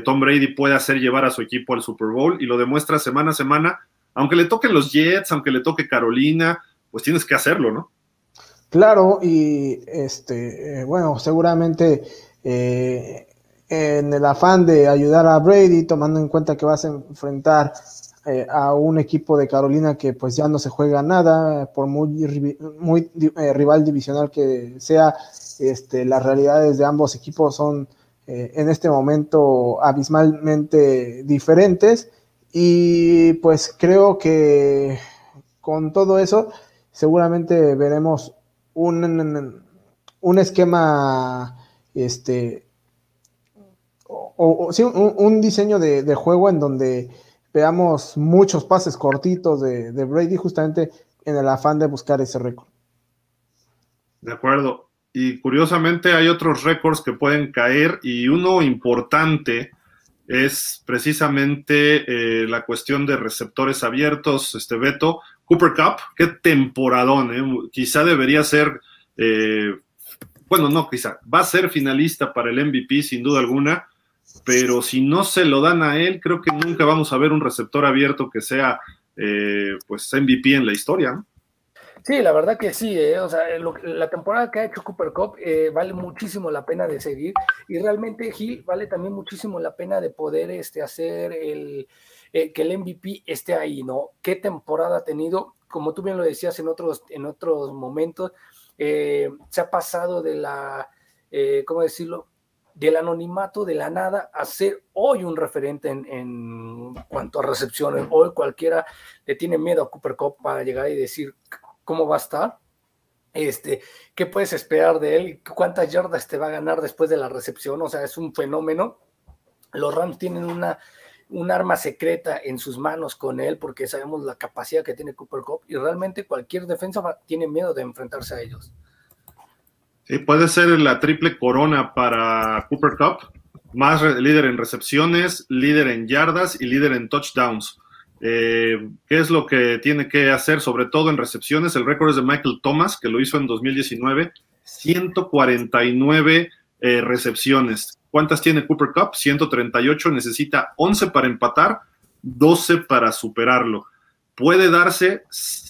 Tom Brady puede hacer llevar a su equipo al Super Bowl y lo demuestra semana a semana, aunque le toquen los Jets, aunque le toque Carolina, pues tienes que hacerlo, ¿no? Claro, y este, eh, bueno, seguramente eh, en el afán de ayudar a Brady, tomando en cuenta que vas a enfrentar eh, a un equipo de Carolina que pues ya no se juega nada, por muy, eh, rival divisional que sea, este, las realidades de ambos equipos son eh, en este momento abismalmente diferentes. Y pues creo que con todo eso seguramente veremos un, un esquema este o, sí, un, diseño de juego en donde veamos muchos pases cortitos de, Brady justamente en el afán de buscar ese récord. De acuerdo. Y curiosamente hay otros récords que pueden caer y uno importante es precisamente eh, la cuestión de receptores abiertos, este Beto. Cooper Cup, qué temporadón, ¿eh? quizá debería ser, eh, bueno, no, quizá, va a ser finalista para el MVP sin duda alguna, pero si no se lo dan a él, creo que nunca vamos a ver un receptor abierto que sea eh, pues MVP en la historia. Sí, la verdad que sí, eh, o sea, la temporada que ha hecho Cooper Cup eh, vale muchísimo la pena de seguir y realmente Gil vale también muchísimo la pena de poder este, hacer el, que el MVP esté ahí, ¿no? ¿Qué temporada ha tenido? Como tú bien lo decías en otros, en otros momentos, se ha pasado de la, ¿cómo decirlo? Del anonimato de la nada a ser hoy un referente en, cuanto a recepciones. Hoy cualquiera le tiene miedo a Cooper Cup para llegar y decir cómo va a estar. Este, ¿qué puedes esperar de él? ¿Cuántas yardas te va a ganar después de la recepción? O sea, es un fenómeno. Los Rams tienen una, un arma secreta en sus manos con él porque sabemos la capacidad que tiene Cooper Cup y realmente cualquier defensa tiene miedo de enfrentarse a ellos. Puede ser la triple corona para Cooper Cup, más líder en recepciones, líder en yardas y líder en touchdowns. Eh, ¿Qué es lo que tiene que hacer? Sobre todo en recepciones, el récord es de Michael Thomas, que lo hizo en 2019, 149 eh, recepciones. ¿Cuántas tiene Cooper Cup? 138, necesita 11 para empatar, 12 para superarlo. ¿Puede darse?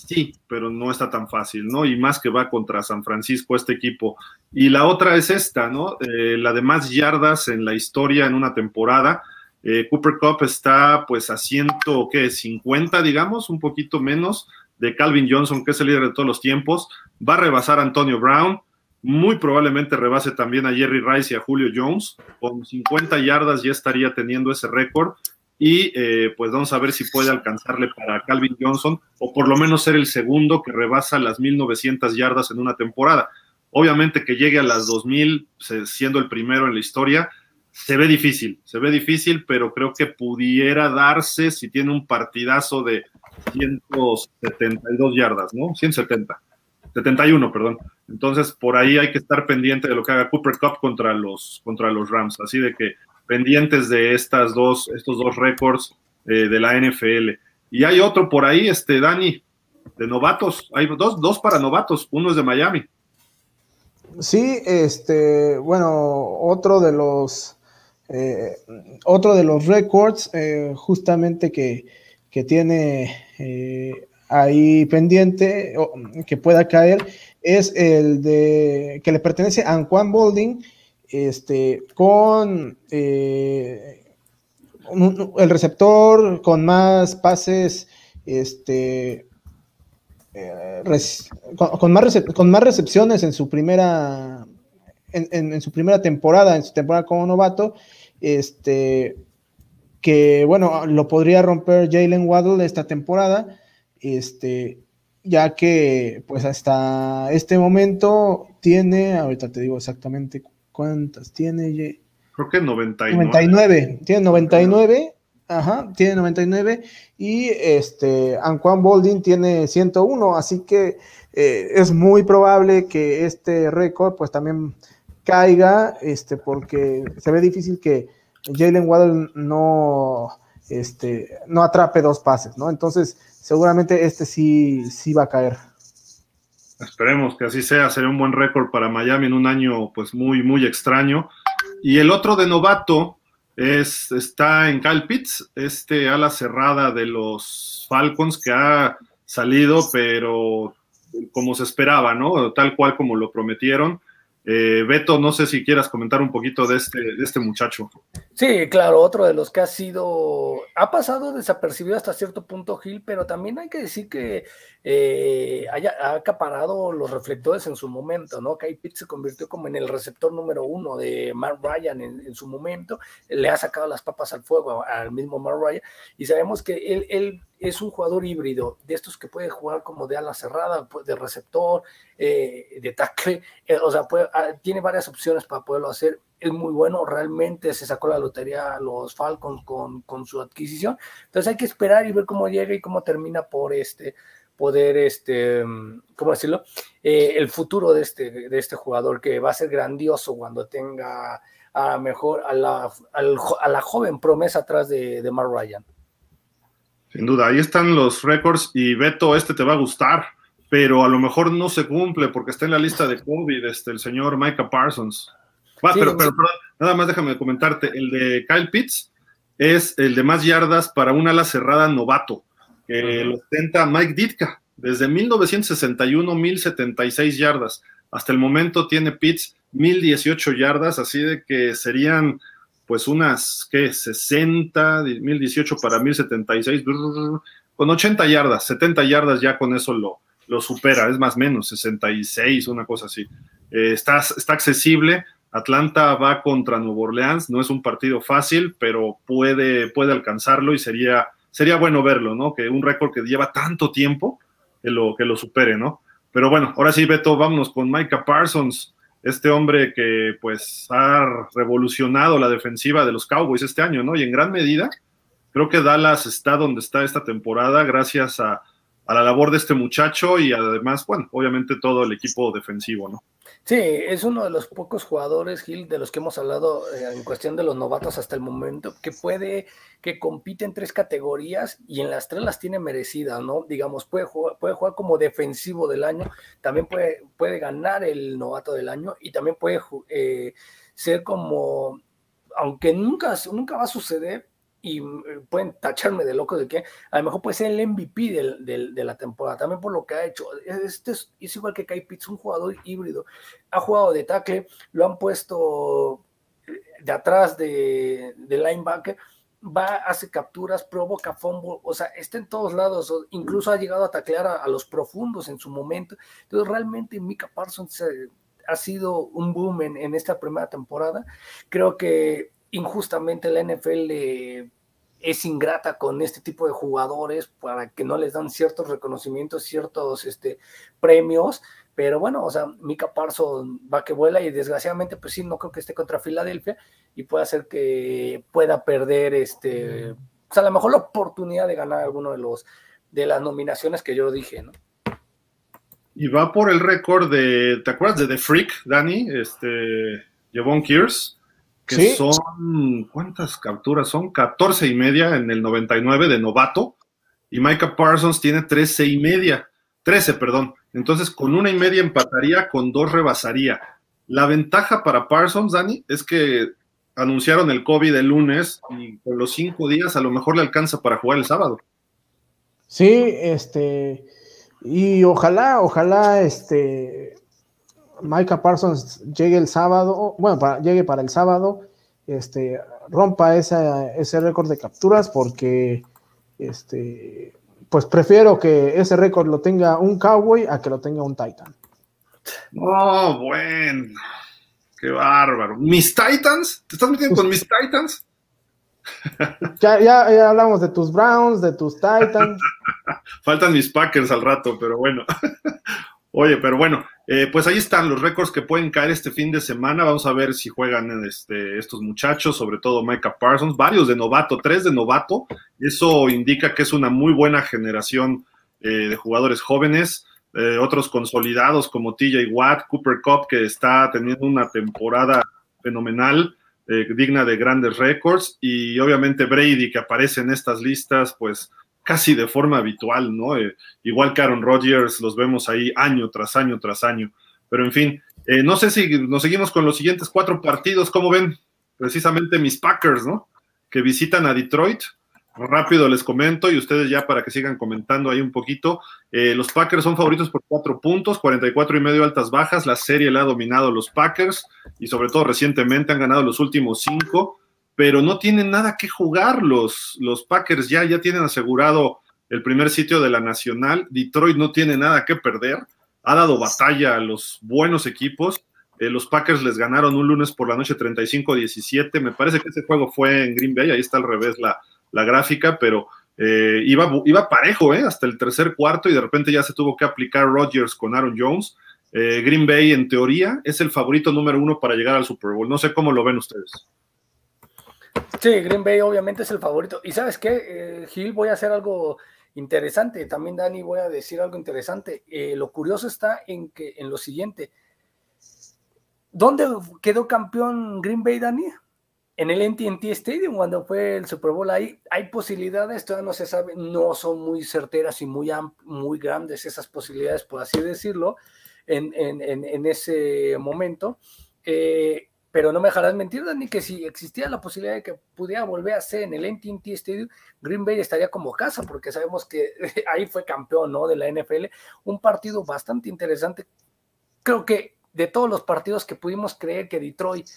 Sí, pero no está tan fácil, ¿no? Y más que va contra San Francisco este equipo. Y la otra es esta, ¿no? Eh, la de más yardas en la historia en una temporada. Eh, Cooper Cup está pues a ciento, ¿qué? 50, digamos, un poquito menos de Calvin Johnson, que es el líder de todos los tiempos. Va a rebasar a Antonio Brown. Muy probablemente rebase también a Jerry Rice y a Julio Jones. Con 50 yardas ya estaría teniendo ese récord y eh, pues vamos a ver si puede alcanzarle para Calvin Johnson o por lo menos ser el segundo que rebasa las 1900 yardas en una temporada. Obviamente que llegue a las 2000 siendo el primero en la historia, se ve difícil, se ve difícil, pero creo que pudiera darse si tiene un partidazo de 172 yardas, ¿no? 170. 71, perdón. Entonces, por ahí hay que estar pendiente de lo que haga Cooper Cup contra los, contra los Rams. Así de que pendientes de estas dos, estos dos récords eh, de la NFL. Y hay otro por ahí, este Dani, de novatos. Hay dos, dos para novatos, uno es de Miami. Sí, este, bueno, otro de los eh, otro de los récords, eh, justamente que, que tiene ahí pendiente, que pueda caer, es el de que le pertenece a Juan Bolding, este, con eh, el receptor con más pases, este, eh, con, más con, más recepciones en su primera en, su primera temporada, en su temporada como novato, este, que bueno, lo podría romper Jalen Waddle esta temporada, este, ya que pues hasta este momento tiene, ahorita te digo exactamente ¿Cuántas tiene? Creo que 99. 99. Tiene 99. Ajá, tiene 99. Y este, Anquan Boldin tiene 101. Así que eh, es muy probable que este récord, pues también caiga, este, porque se ve difícil que Jalen Waddle no, este, no atrape dos pases, ¿no? Entonces, seguramente este sí, sí va a caer. Esperemos que así sea, sería un buen récord para Miami en un año pues muy, muy extraño. Y el otro de novato es, está en Kyle Pitts, este ala cerrada de los Falcons que ha salido, pero como se esperaba, ¿no? Tal cual como lo prometieron. Eh, Beto, no sé si quieras comentar un poquito de este, de este muchacho. Sí, claro, otro de los que ha sido, ha pasado desapercibido hasta cierto punto Gil, pero también hay que decir que eh, haya, ha acaparado los reflectores en su momento, ¿no? Kai Pitt se convirtió como en el receptor número uno de Mark Ryan en, su momento, le ha sacado las papas al fuego al mismo Mark Ryan, y sabemos que él, él es un jugador híbrido, de estos que puede jugar como de ala cerrada, de receptor, eh, de tackle, eh, o sea, ah, tiene varias opciones para poderlo hacer es muy bueno, realmente se sacó la lotería a los Falcons con, su adquisición. Entonces hay que esperar y ver cómo llega y cómo termina por este poder, este, ¿cómo decirlo? Eh, el futuro de este, de este jugador que va a ser grandioso cuando tenga a mejor a la, a la joven promesa atrás de, de Mark Ryan. Sin duda, ahí están los récords y Beto, este te va a gustar, pero a lo mejor no se cumple porque está en la lista de COVID, este, el señor Micah Parsons. Pero, pero, nada más déjame comentarte, el de Kyle Pitts es el de más yardas para un ala cerrada novato, que lo ostenta Mike Ditka, desde 1961, 1076 yardas. Hasta el momento tiene Pitts 1018 yardas, así de que serían pues unas, ¿qué? 60, 1018 para 1076, con 80 yardas, 70 yardas ya con eso lo, supera, es más o menos, 66, una cosa así. Eh, está, está accesible, Atlanta va contra Nuevo Orleans, no es un partido fácil, pero puede, puede alcanzarlo y sería, sería bueno verlo, ¿no? Que un récord que lleva tanto tiempo que lo, que lo supere, ¿no? Pero bueno, ahora sí, Beto, vámonos con Micah Parsons, este hombre que pues ha revolucionado la defensiva de los Cowboys este año, ¿no? Y en gran medida, creo que Dallas está donde está esta temporada gracias a, a la labor de este muchacho y además, bueno, obviamente todo el equipo defensivo, ¿no? Sí, es uno de los pocos jugadores, Gil, de los que hemos hablado eh, en cuestión de los novatos hasta el momento, que puede, que compite en tres categorías y en las tres las tiene merecidas, ¿no? Digamos, puede jugar, puede jugar como defensivo del año, también puede, puede ganar el novato del año y también puede eh, ser como, aunque nunca, nunca va a suceder, y eh, pueden tacharme de loco de que a lo mejor puede ser el MVP de la temporada, también por lo que ha hecho. Este es, igual que Kai Pitts, un jugador híbrido. Ha jugado de tackle, lo han puesto eh, de atrás de, linebacker, va, hace capturas, provoca fumble, o sea, está en todos lados, incluso ha llegado a taclear a, los profundos en su momento. Entonces, realmente Mika Parsons eh, ha sido un boom en, en esta primera temporada. Creo que injustamente la NFL es ingrata con este tipo de jugadores para que no les dan ciertos reconocimientos, ciertos este, premios, pero bueno, o sea, Mika Parson va que vuela y desgraciadamente, pues sí, no creo que esté contra Filadelfia y puede hacer que pueda perder este, pues a lo mejor la oportunidad de ganar alguno de los de las nominaciones que yo dije, ¿no? Y va por el récord de, ¿te acuerdas de The Freak, Dani? Este, Javon Kears que son, ¿cuántas capturas? Son 14 y media en el 99 de novato, y Micah Parsons tiene 13 y media, 13, perdón. Entonces, con una y media empataría, con dos rebasaría. La ventaja para Parsons, Dani, es que anunciaron el COVID el lunes y con los cinco días a lo mejor le alcanza para jugar el sábado. Sí, este, y ojalá, ojalá, este, Micah Parsons llegue el sábado, bueno, para, llegue para el sábado, este, rompa ese récord de capturas porque este, pues prefiero que ese récord lo tenga un Cowboy a que lo tenga un Titan. Oh, bueno. Qué bárbaro. ¿Mis Titans? ¿Te estás metiendo con mis Titans? Ya, ya, ya, hablamos de tus Browns, de tus Titans. Faltan mis Packers al rato, pero bueno. Oye, pero bueno, eh, pues ahí están los récords que pueden caer este fin de semana. Vamos a ver si juegan este, estos muchachos, sobre todo Micah Parsons, varios de novato, tres de novato. Eso indica que es una muy buena generación eh, de jugadores jóvenes. Eh, otros consolidados como TJ Watt, Cooper Cup, que está teniendo una temporada fenomenal, digna de grandes récords, y obviamente Brady, que aparece en estas listas, pues casi de forma habitual, ¿no? Eh, igual que Aaron Rodgers, los vemos ahí año tras año tras año. Pero en fin, eh, no sé si nos seguimos con los siguientes cuatro partidos, ¿cómo ven? Precisamente mis Packers, ¿no? Que visitan a Detroit. Rápido les comento y ustedes ya para que sigan comentando ahí un poquito. Eh, los Packers son favoritos por cuatro puntos, 44 y medio altas bajas. La serie la ha dominado los Packers y sobre todo recientemente han ganado los últimos cinco pero no tienen nada que jugar los, los Packers, ya, ya tienen asegurado el primer sitio de la Nacional, Detroit no tiene nada que perder, ha dado batalla a los buenos equipos, eh, los Packers les ganaron un lunes por la noche 35-17, me parece que ese juego fue en Green Bay, ahí está al revés la, la gráfica, pero eh, iba, iba parejo eh, hasta el tercer cuarto y de repente ya se tuvo que aplicar Rodgers con Aaron Jones. Green Bay, en teoría, es el favorito número uno para llegar al Super Bowl. No sé cómo lo ven ustedes. Sí, Green Bay obviamente es el favorito. Y sabes qué, eh, Gil, voy a hacer algo interesante. También Dani, voy a decir algo interesante. Eh, lo curioso está en que en lo siguiente. ¿Dónde quedó campeón Green Bay, Dani? En el NTT Stadium, cuando fue el Super Bowl, ahí hay posibilidades, todavía no se sabe, no son muy certeras y muy, muy grandes esas posibilidades, por así decirlo, en, en, en ese momento. Eh, pero no me dejarás mentir, Dani, que si existía la posibilidad de que pudiera volver a ser en el NTT Stadium, Green Bay estaría como casa, porque sabemos que ahí fue campeón, ¿no? De la NFL. Un partido bastante interesante. Creo que de todos los partidos que pudimos creer que Detroit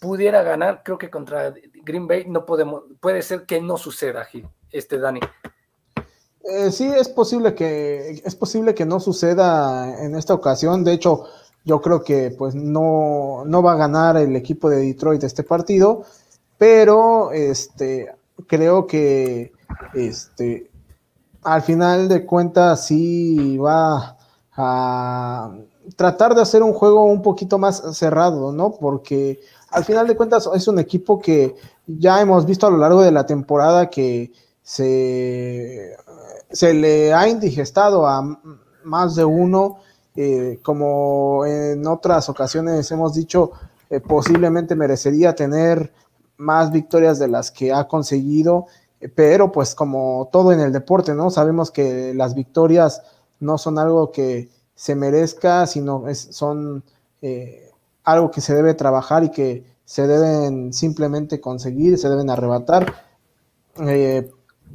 pudiera ganar, creo que contra Green Bay no podemos, puede ser que no suceda, este Dani. Eh, sí, es posible que es posible que no suceda en esta ocasión. De hecho, yo creo que pues no, no va a ganar el equipo de Detroit este partido, pero este, creo que este, al final de cuentas sí va a tratar de hacer un juego un poquito más cerrado, ¿no? Porque al final de cuentas es un equipo que ya hemos visto a lo largo de la temporada que se, se le ha indigestado a más de uno, eh, como en otras ocasiones hemos dicho, eh, posiblemente merecería tener más victorias de las que ha conseguido, eh, pero pues como todo en el deporte, ¿no? Sabemos que las victorias no son algo que se merezca, sino es, son algo que se debe trabajar y que se deben simplemente conseguir, se deben arrebatar.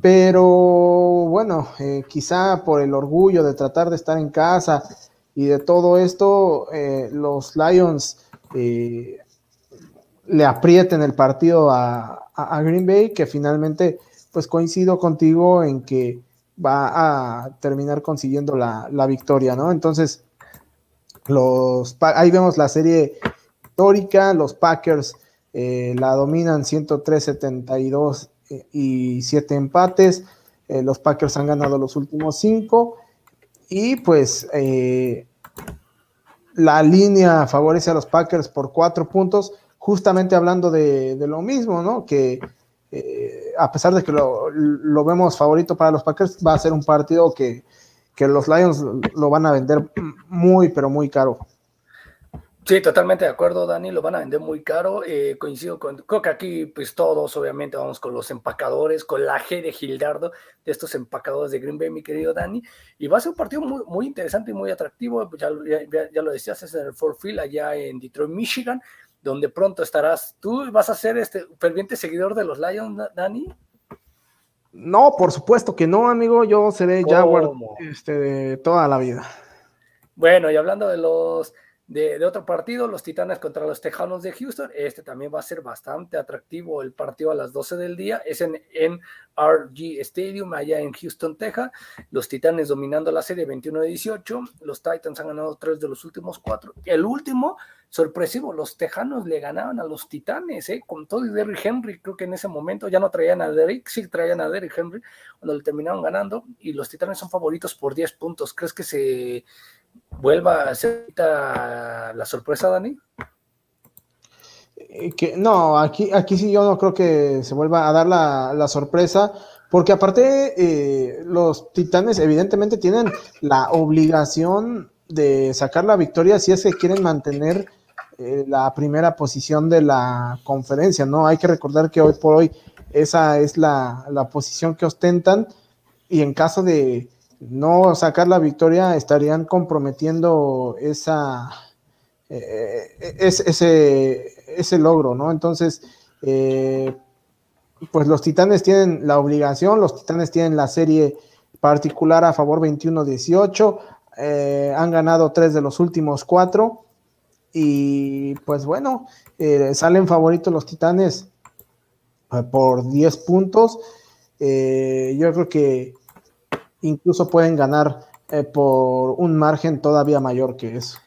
pero bueno, quizá por el orgullo de tratar de estar en casa y de todo esto, los Lions le aprieten el partido a, Green Bay, que finalmente, pues coincido contigo en que va a terminar consiguiendo la, victoria, ¿no? Entonces, los, ahí vemos la serie histórica, los Packers eh, la dominan 103-72 eh, y 7 empates, eh, los Packers han ganado los últimos 5 y pues la línea favorece a los Packers por 4 puntos, justamente hablando de, lo mismo, ¿no? Que eh, a pesar de que lo, vemos favorito para los Packers, va a ser un partido que, que los Lions lo van a vender muy, pero muy caro. Sí, totalmente de acuerdo, Dani, lo van a vender muy caro. Eh, coincido con, creo que aquí, pues todos, obviamente, vamos con los empacadores, con la G de Gildardo, de estos empacadores de Green Bay, mi querido Dani. Y va a ser un partido muy, muy interesante y muy atractivo. Ya, ya, ya lo decías, es en el Ford Field, allá en Detroit, Michigan donde pronto estarás. ¿Tú vas a ser este ferviente seguidor de los Lions, Dani? No, por supuesto que no, amigo. Yo seré Jaguar este, toda la vida. Bueno, y hablando de los de, otro partido, los Titanes contra los Tejanos de Houston. Este también va a ser bastante atractivo el partido a las 12 del día. Es en, en RG Stadium, allá en Houston, Texas. Los Titanes dominando la serie 21 18. Los Titans han ganado tres de los últimos cuatro. El último, sorpresivo, los Tejanos le ganaban a los Titanes, ¿eh? con todo y Derrick Henry. Creo que en ese momento ya no traían a Derrick, sí traían a Derrick Henry, cuando le terminaron ganando. Y los Titanes son favoritos por 10 puntos. ¿Crees que se vuelva a ser la sorpresa, Dani? Eh, que, no, aquí, aquí sí yo no creo que se vuelva a dar la, sorpresa, porque aparte eh, los titanes evidentemente tienen la obligación de sacar la victoria si es que quieren mantener eh, la primera posición de la conferencia, ¿no? Hay que recordar que hoy por hoy esa es la, la posición que ostentan y en caso de, no sacar la victoria estarían comprometiendo esa, eh, ese, ese, logro, ¿no? Entonces, eh, pues los Titanes tienen la obligación, los Titanes tienen la serie particular a favor 21-18, eh, han ganado tres de los últimos cuatro y pues bueno, salen favoritos los Titanes por 10 puntos. yo creo que incluso pueden ganar eh, por un margen todavía mayor que eso.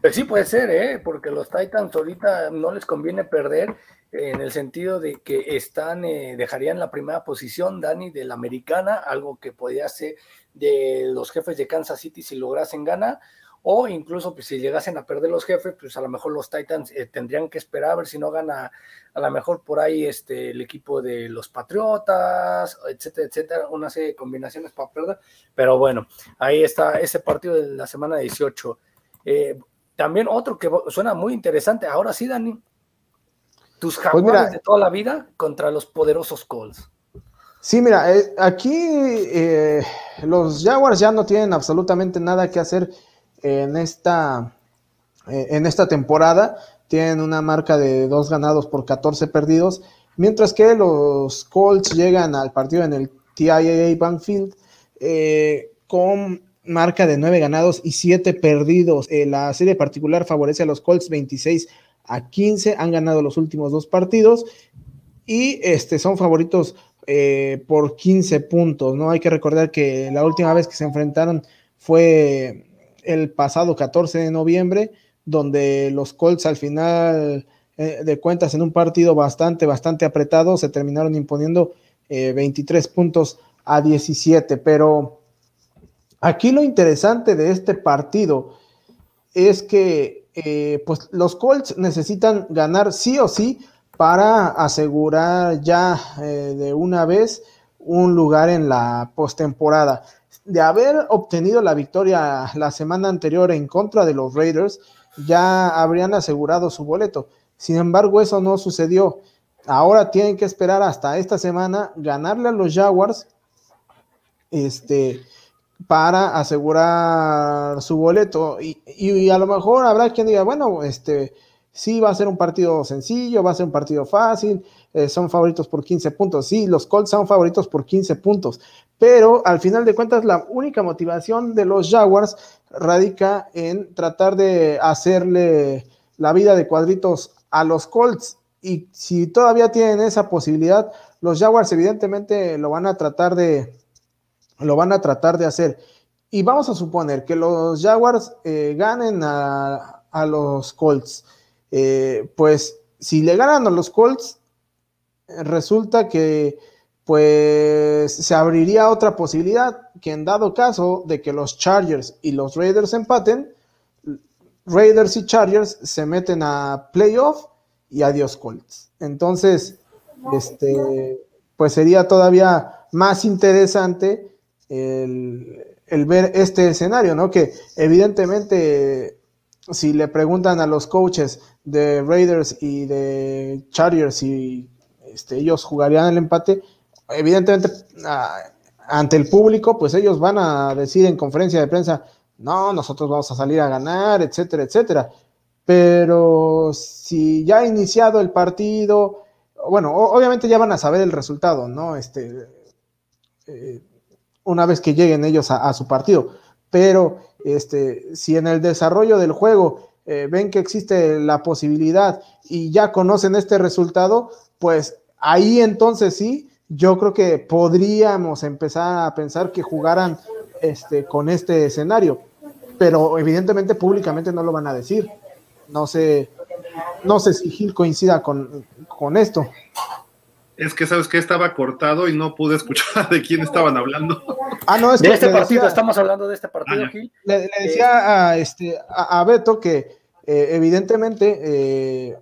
Pues sí puede ser, ¿eh? porque los Titans ahorita no les conviene perder en el sentido de que están, eh, dejarían la primera posición, Dani, de la americana, algo que podía ser de los jefes de Kansas City si lograsen ganar, o incluso pues, si llegasen a perder los jefes, pues a lo mejor los Titans eh, tendrían que esperar a ver si no gana a lo mejor por ahí este, el equipo de los Patriotas, etcétera, etcétera, una serie de combinaciones para perder, pero bueno, ahí está ese partido de la semana 18. Eh, también otro que suena muy interesante, ahora sí, Dani, tus pues jaguares de toda la vida contra los poderosos Colts. Sí, mira, eh, aquí los Jaguars ya no tienen absolutamente nada que hacer en esta, eh, en esta temporada. Tienen una marca de dos ganados por 14 perdidos, mientras que los Colts llegan al partido en el TIAA Bankfield eh, con marca de nueve ganados y siete perdidos. Eh, la serie particular favorece a los Colts 26 a 15, han ganado los últimos dos partidos y este, son favoritos por 15 puntos. ¿no? Hay que recordar que la última vez que se enfrentaron fue el pasado 14 de noviembre, donde los Colts al final eh, de cuentas en un partido bastante, bastante apretado se terminaron imponiendo 23 puntos a 17. Pero aquí lo interesante de este partido es que pues los Colts necesitan ganar sí o sí para asegurar ya de una vez un lugar en la postemporada. De haber obtenido la victoria la semana anterior en contra de los Raiders, ya habrían asegurado su boleto. Sin embargo, eso no sucedió. Ahora tienen que esperar hasta esta semana ganarle a los Jaguars este, para asegurar su boleto. Y, y, a lo mejor habrá quien diga, bueno, este, sí va a ser un partido sencillo, va a ser un partido fácil, eh, son favoritos por 15 puntos. Sí, los Colts son favoritos por 15 puntos, pero al final de cuentas la única motivación de los Jaguars radica en tratar de hacerle la vida de cuadritos a los Colts. Y si todavía tienen esa posibilidad, los Jaguars evidentemente lo van a tratar de lo van a tratar de hacer. Y vamos a suponer que los Jaguars eh, ganen a, a, los Colts. Eh, pues si le ganan a los Colts, resulta que pues se abriría otra posibilidad que en dado caso de que los Chargers y los Raiders empaten, Raiders y Chargers se meten a playoff y adiós Colts. Entonces, este, pues sería todavía más interesante el, el, ver este escenario, ¿no? Que evidentemente, si le preguntan a los coaches de Raiders y de Chargers y este, ellos jugarían el empate, evidentemente ante el público, pues ellos van a decir en conferencia de prensa, no, nosotros vamos a salir a ganar, etcétera, etcétera. Pero si ya ha iniciado el partido, bueno, obviamente ya van a saber el resultado, ¿no? Este, eh, una vez que lleguen ellos a, su partido. Pero este, si en el desarrollo del juego eh, ven que existe la posibilidad y ya conocen este resultado, pues ahí entonces sí, yo creo que podríamos empezar a pensar que jugaran este, con este escenario, pero evidentemente públicamente no lo van a decir. No sé, no sé si Gil coincida con, con esto. Es que sabes que estaba cortado y no pude escuchar de quién estaban hablando. Ah, no, es de este partido, estamos hablando de este partido, ah, Gil. Le, decía a, este, a, Beto que eh, evidentemente eh,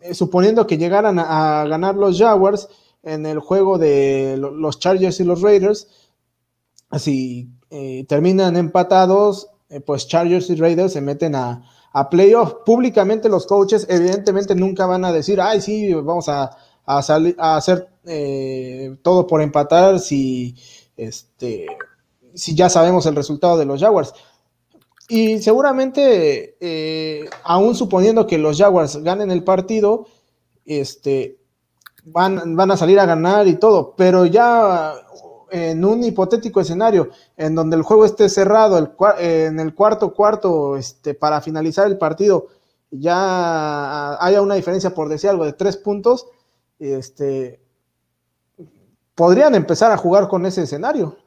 eh, suponiendo que llegaran a, ganar los Jaguars en el juego de los Chargers y los Raiders, si eh, terminan empatados, eh, pues Chargers y Raiders se meten a, a playoff. Públicamente los coaches evidentemente nunca van a decir, ay, sí, vamos a, a, a hacer todo por empatar si, este, si ya sabemos el resultado de los Jaguars. Y seguramente, eh, aún suponiendo que los Jaguars ganen el partido, este, van, van a salir a ganar y todo, pero ya en un hipotético escenario en donde el juego esté cerrado el, en el cuarto cuarto este, para finalizar el partido, ya haya una diferencia, por decir algo, de tres puntos, este, podrían empezar a jugar con ese escenario.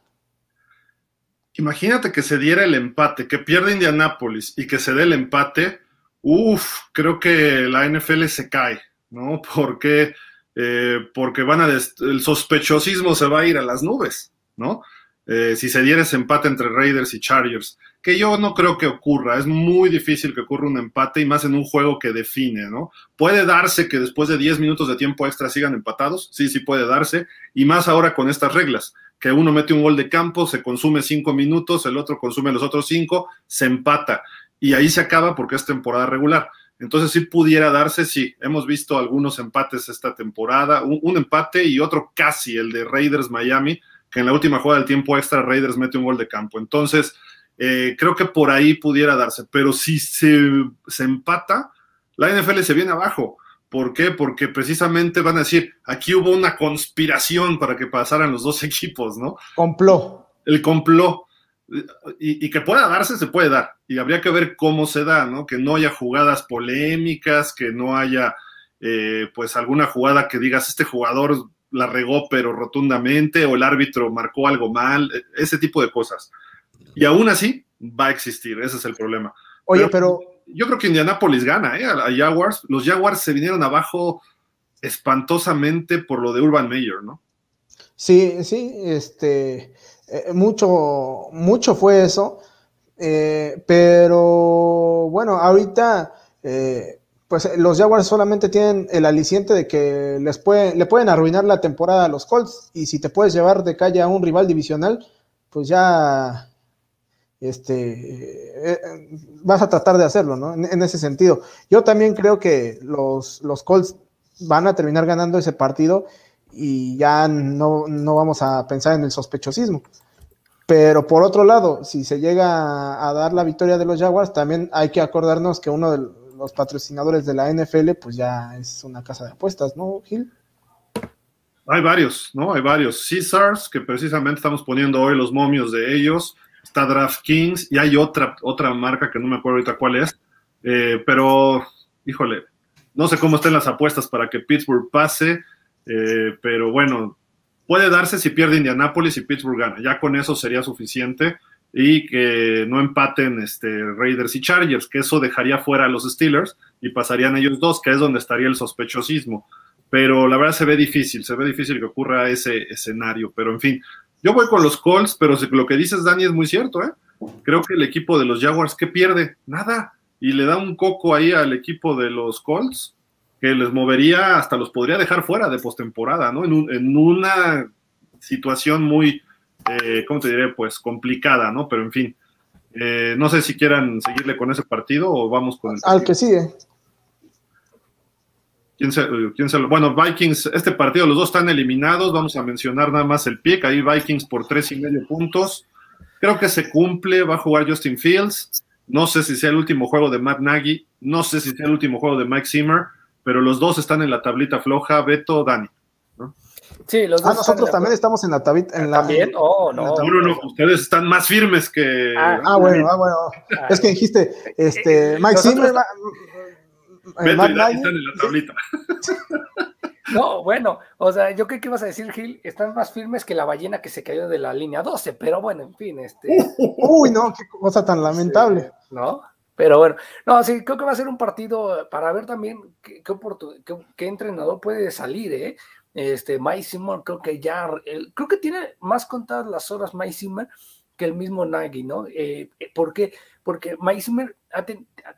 Imagínate que se diera el empate, que pierde Indianápolis y que se dé el empate. Uf, creo que la NFL se cae, ¿no? Porque, eh, porque van a el sospechosismo se va a ir a las nubes, ¿no? Eh, si se diera ese empate entre Raiders y Chargers, que yo no creo que ocurra, es muy difícil que ocurra un empate y más en un juego que define, ¿no? Puede darse que después de 10 minutos de tiempo extra sigan empatados, sí, sí puede darse, y más ahora con estas reglas que uno mete un gol de campo, se consume cinco minutos, el otro consume los otros cinco, se empata. Y ahí se acaba porque es temporada regular. Entonces, si pudiera darse, sí. Hemos visto algunos empates esta temporada, un, empate y otro casi, el de Raiders Miami, que en la última jugada del tiempo extra Raiders mete un gol de campo. Entonces, eh, creo que por ahí pudiera darse. Pero si se, se empata, la NFL se viene abajo. ¿Por qué? Porque precisamente van a decir, aquí hubo una conspiración para que pasaran los dos equipos, ¿no? Compló. El compló. Y, que pueda darse, se puede dar. Y habría que ver cómo se da, ¿no? Que no haya jugadas polémicas, que no haya, eh, pues, alguna jugada que digas, este jugador la regó, pero rotundamente, o el árbitro marcó algo mal, ese tipo de cosas. Y aún así, va a existir, ese es el problema. Oye, pero, yo creo que Indianapolis gana, ¿eh? A, Jaguars. Los Jaguars se vinieron abajo espantosamente por lo de Urban Meyer, ¿no? Sí, sí, este, eh, mucho, mucho fue eso, eh, pero bueno, ahorita, eh, pues los Jaguars solamente tienen el aliciente de que les pueden, le pueden arruinar la temporada a los Colts, y si te puedes llevar de calle a un rival divisional, pues ya este, vas a tratar de hacerlo, ¿no? En, ese sentido. Yo también creo que los, los Colts van a terminar ganando ese partido y ya no, vamos a pensar en el sospechosismo. Pero por otro lado, si se llega a dar la victoria de los Jaguars, también hay que acordarnos que uno de los patrocinadores de la NFL, pues ya es una casa de apuestas, ¿no, Gil? Hay varios, ¿no? Hay varios. Caesars, que precisamente estamos poniendo hoy los momios de ellos. Está DraftKings y hay otra, otra marca que no me acuerdo ahorita cuál es. Eh, pero, híjole, no sé cómo estén las apuestas para que Pittsburgh pase, eh, pero bueno, puede darse si pierde Indianapolis y Pittsburgh gana. Ya con eso sería suficiente y que no empaten este, Raiders y Chargers, que eso dejaría fuera a los Steelers y pasarían ellos dos, que es donde estaría el sospechosismo. Pero la verdad se ve difícil, se ve difícil que ocurra ese escenario. Pero en fin, yo voy con los Colts, pero lo que dices, Dani, es muy cierto. ¿eh? Creo que el equipo de los Jaguars, ¿qué pierde? Nada y le da un coco ahí al equipo de los Colts que les movería, hasta los podría dejar fuera de postemporada, ¿no? En, una situación muy, eh, ¿cómo te diré? Pues complicada, ¿no? Pero en fin, eh, no sé si quieran seguirle con ese partido o vamos con el Al que sigue. ¿Quién se, quién se, bueno, Vikings, este partido, los dos están eliminados, vamos a mencionar nada más el pick, ahí Vikings por tres y medio puntos. Creo que se cumple, va a jugar Justin Fields. No sé si sea el último juego de Matt Nagy, no sé si sea el último juego de Mike Zimmer, pero los dos están en la tablita floja, Beto, Dani. Sí, los ah, dos. Ah, nosotros también estamos en la tablita. En la, ¿También? Oh, no. No, no, ustedes están más firmes que. Ah, ah bueno, ah, bueno. Es que dijiste, este, Mike Zimmer. Beto están en la tablita. No, bueno, o sea, yo creo que ibas a decir, Gil, están más firmes que la ballena que se cayó de la línea 12, pero bueno, en fin, este. Uy, no, qué cosa tan lamentable. ¿No? Pero bueno, no, sí, creo que va a ser un partido para ver también qué, qué, entrenador puede salir, ¿eh? Este, Mike Zimmer, creo que ya, creo que tiene más contadas las horas Mike Zimmer que el mismo Nagy, ¿no? Eh, eh ¿Por qué? Porque Mike Zimmer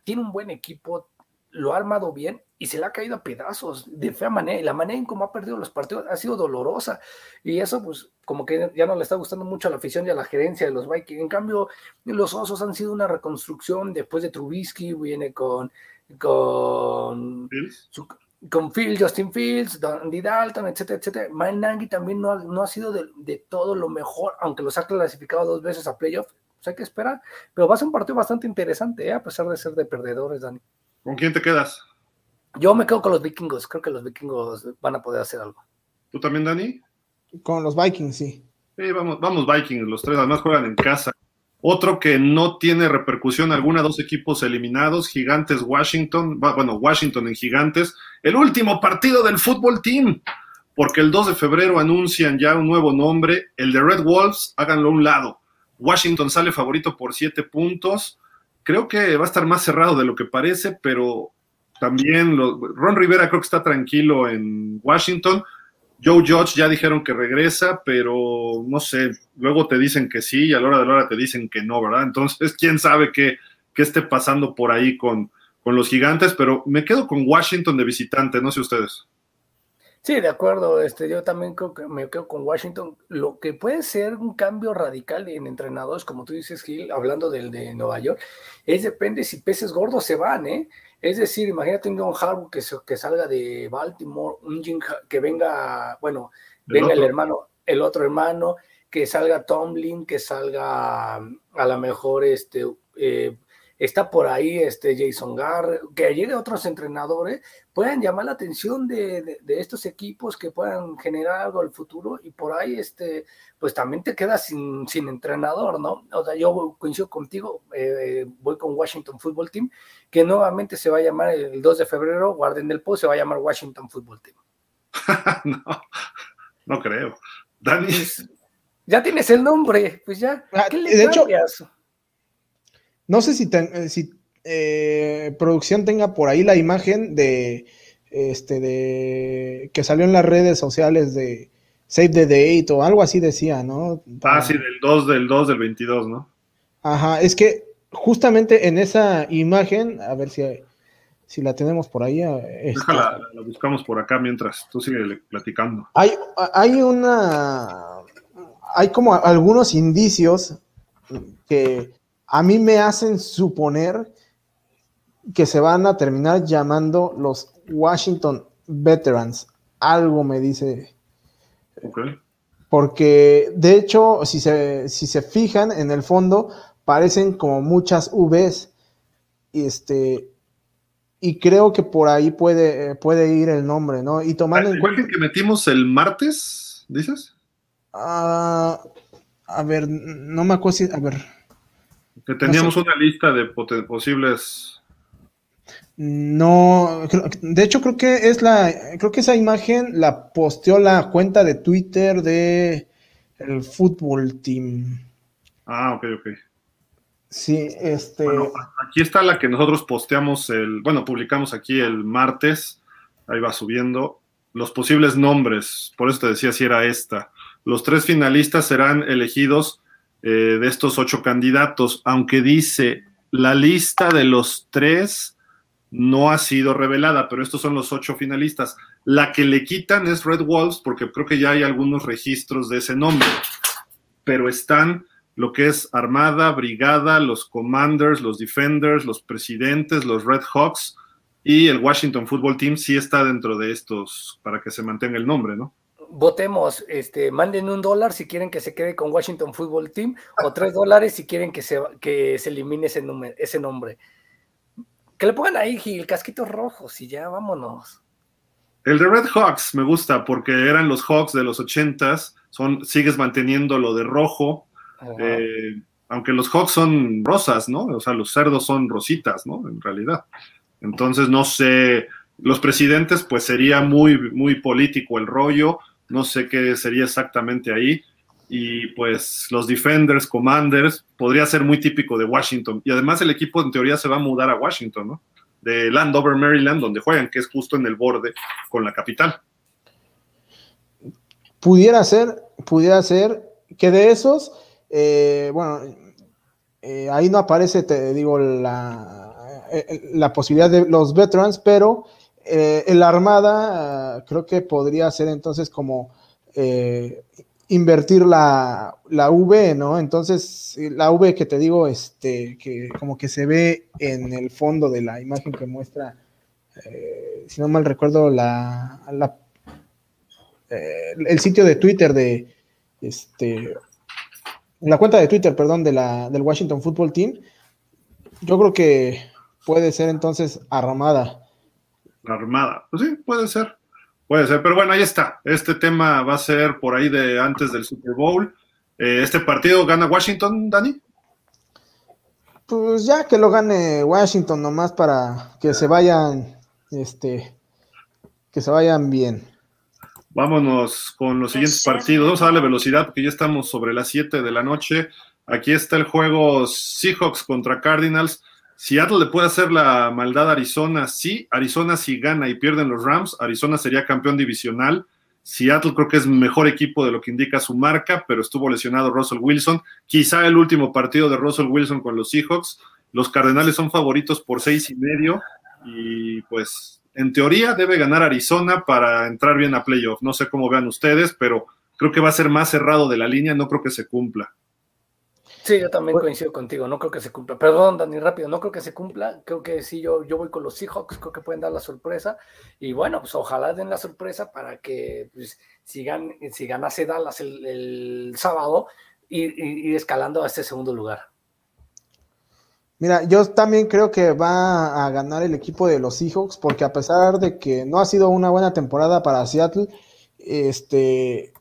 tiene un buen equipo, lo ha armado bien y se le ha caído a pedazos de fea manera. Y la manera en cómo ha perdido los partidos ha sido dolorosa. Y eso, pues, como que ya no le está gustando mucho a la afición y a la gerencia de los Vikings. En cambio, los Osos han sido una reconstrucción después de Trubisky, viene con. con con Phil, Justin Fields, Andy Dalton, etcétera, etcétera. Mike Nagy también no ha, no ha sido de, de, todo lo mejor, aunque los ha clasificado dos veces a playoff. Pues hay que esperar. Pero va a ser un partido bastante interesante, ¿eh? a pesar de ser de perdedores, Dani. ¿Con quién te quedas? Yo me quedo con los vikingos. Creo que los vikingos van a poder hacer algo. ¿Tú también, Dani? Con los vikings, sí. Sí, vamos, vamos vikings. Los tres además juegan en casa. Otro que no tiene repercusión alguna, dos equipos eliminados, Gigantes Washington, bueno, Washington en Gigantes, el último partido del fútbol team, porque el 2 de febrero anuncian ya un nuevo nombre, el de Red Wolves, háganlo a un lado. Washington sale favorito por siete puntos, creo que va a estar más cerrado de lo que parece, pero también Ron Rivera creo que está tranquilo en Washington. Joe Judge ya dijeron que regresa, pero no sé, luego te dicen que sí y a la hora de la hora te dicen que no, ¿verdad? Entonces, quién sabe qué, qué esté pasando por ahí con, con los gigantes, pero me quedo con Washington de visitante, no sé ustedes. Sí, de acuerdo. Este, yo también creo que me quedo con Washington. Lo que puede ser un cambio radical en entrenadores, como tú dices, Gil, hablando del de Nueva York, es depende si peces gordos se van, ¿eh? Es decir, imagínate un John Harbaugh que, que salga de Baltimore, un Jim, que venga, bueno, venga el hermano, el otro hermano, que salga Tomlin, que salga a lo mejor este eh, está por ahí este Jason Garr, que llegue otros entrenadores, puedan llamar la atención de, estos equipos que puedan generar algo al futuro y por ahí este, pues también te quedas sin, sin entrenador, ¿no? O sea, yo coincido contigo, eh, voy con Washington Football Team, que nuevamente se va a llamar el 2 de febrero, guarden del post, se va a llamar Washington Football Team. no, no creo. Dani. Pues, ya tienes el nombre, pues ya. Ah, ¿Qué le de hecho, No sé si, eh, si eh, producción tenga por ahí la imagen de este de que salió en las redes sociales de Save the Date o algo así decía, ¿no? Ah, sí, del 2 del 2 del 22, ¿no? Ajá, es que justamente en esa imagen, a ver si, si la tenemos por ahí. Eh, la, buscamos por acá mientras tú sigues platicando. Hay, hay una. Hay como algunos indicios que a mí me hacen suponer que se van a terminar llamando los Washington Veterans. Algo me dice. Porque, de hecho, si se, si se fijan en el fondo, parecen como muchas Vs. Este, y creo que por ahí puede, puede ir el nombre, ¿no? Y tomando en cuenta. que metimos el martes, dices? Ah, a ver, no me acuerdo si. A ver. Que teníamos una lista de posibles no, de hecho creo que es la, creo que esa imagen la posteó la cuenta de Twitter de el fútbol team. Ah, ok, ok. Sí, este. Bueno, aquí está la que nosotros posteamos el, bueno, publicamos aquí el martes, ahí va subiendo, los posibles nombres, por eso te decía si era esta. Los tres finalistas serán elegidos eh, de estos ocho candidatos, aunque dice la lista de los tres no ha sido revelada, pero estos son los ocho finalistas. La que le quitan es Red Wolves, porque creo que ya hay algunos registros de ese nombre, pero están lo que es Armada, Brigada, los Commanders, los Defenders, los Presidentes, los Red Hawks y el Washington Football Team sí está dentro de estos para que se mantenga el nombre, ¿no? Votemos, este, manden un dólar si quieren que se quede con Washington Football Team o tres dólares si quieren que se, que se elimine ese, ese nombre. Que le pongan ahí el casquito rojos y ya vámonos. El de Red Hawks me gusta porque eran los Hawks de los ochentas, son, sigues manteniendo lo de rojo, eh, aunque los Hawks son rosas, ¿no? O sea, los cerdos son rositas, ¿no? En realidad. Entonces, no sé, los presidentes, pues sería muy, muy político el rollo, no sé qué sería exactamente ahí y pues los defenders, commanders, podría ser muy típico de Washington. Y además el equipo en teoría se va a mudar a Washington, ¿no? De Landover, Maryland, donde juegan, que es justo en el borde con la capital. Pudiera ser, pudiera ser que de esos, eh, bueno, eh, ahí no aparece, te digo, la, eh, la posibilidad de los veterans, pero en la Armada creo que podría ser entonces como invertir la, la, V, ¿no? Entonces, la V que te digo, este, que como que se ve en el fondo de la imagen que muestra, eh, si no mal recuerdo, la, eh, el sitio de Twitter de, este, la cuenta de Twitter, perdón, de la, del Washington Football Team, yo creo que puede ser entonces armada. Armada, pues sí, puede ser. Puede ser, pero bueno, ahí está. Este tema va a ser por ahí de antes del Super Bowl. Eh, ¿Este partido gana Washington, Dani? Pues ya que lo gane Washington nomás para que se vayan, este, que se vayan bien. Vámonos con los siguientes partidos. Vamos a darle velocidad porque ya estamos sobre las 7 de la noche. Aquí está el juego Seahawks contra Cardinals. Seattle le puede hacer la maldad a Arizona, sí. Arizona si gana y pierden los Rams, Arizona sería campeón divisional. Seattle creo que es mejor equipo de lo que indica su marca, pero estuvo lesionado Russell Wilson. Quizá el último partido de Russell Wilson con los Seahawks. Los Cardenales son favoritos por seis y medio y pues en teoría debe ganar Arizona para entrar bien a playoff. No sé cómo vean ustedes, pero creo que va a ser más cerrado de la línea, no creo que se cumpla. Sí, yo también coincido contigo, no creo que se cumpla. Perdón, Dani, rápido, no creo que se cumpla. Creo que sí, yo, yo voy con los Seahawks, creo que pueden dar la sorpresa. Y bueno, pues ojalá den la sorpresa para que pues, si, si ganase Dallas el, sábado, ir, ir, escalando a este segundo lugar. Mira, yo también creo que va a ganar el equipo de los Seahawks, porque a pesar de que no ha sido una buena temporada para Seattle, este,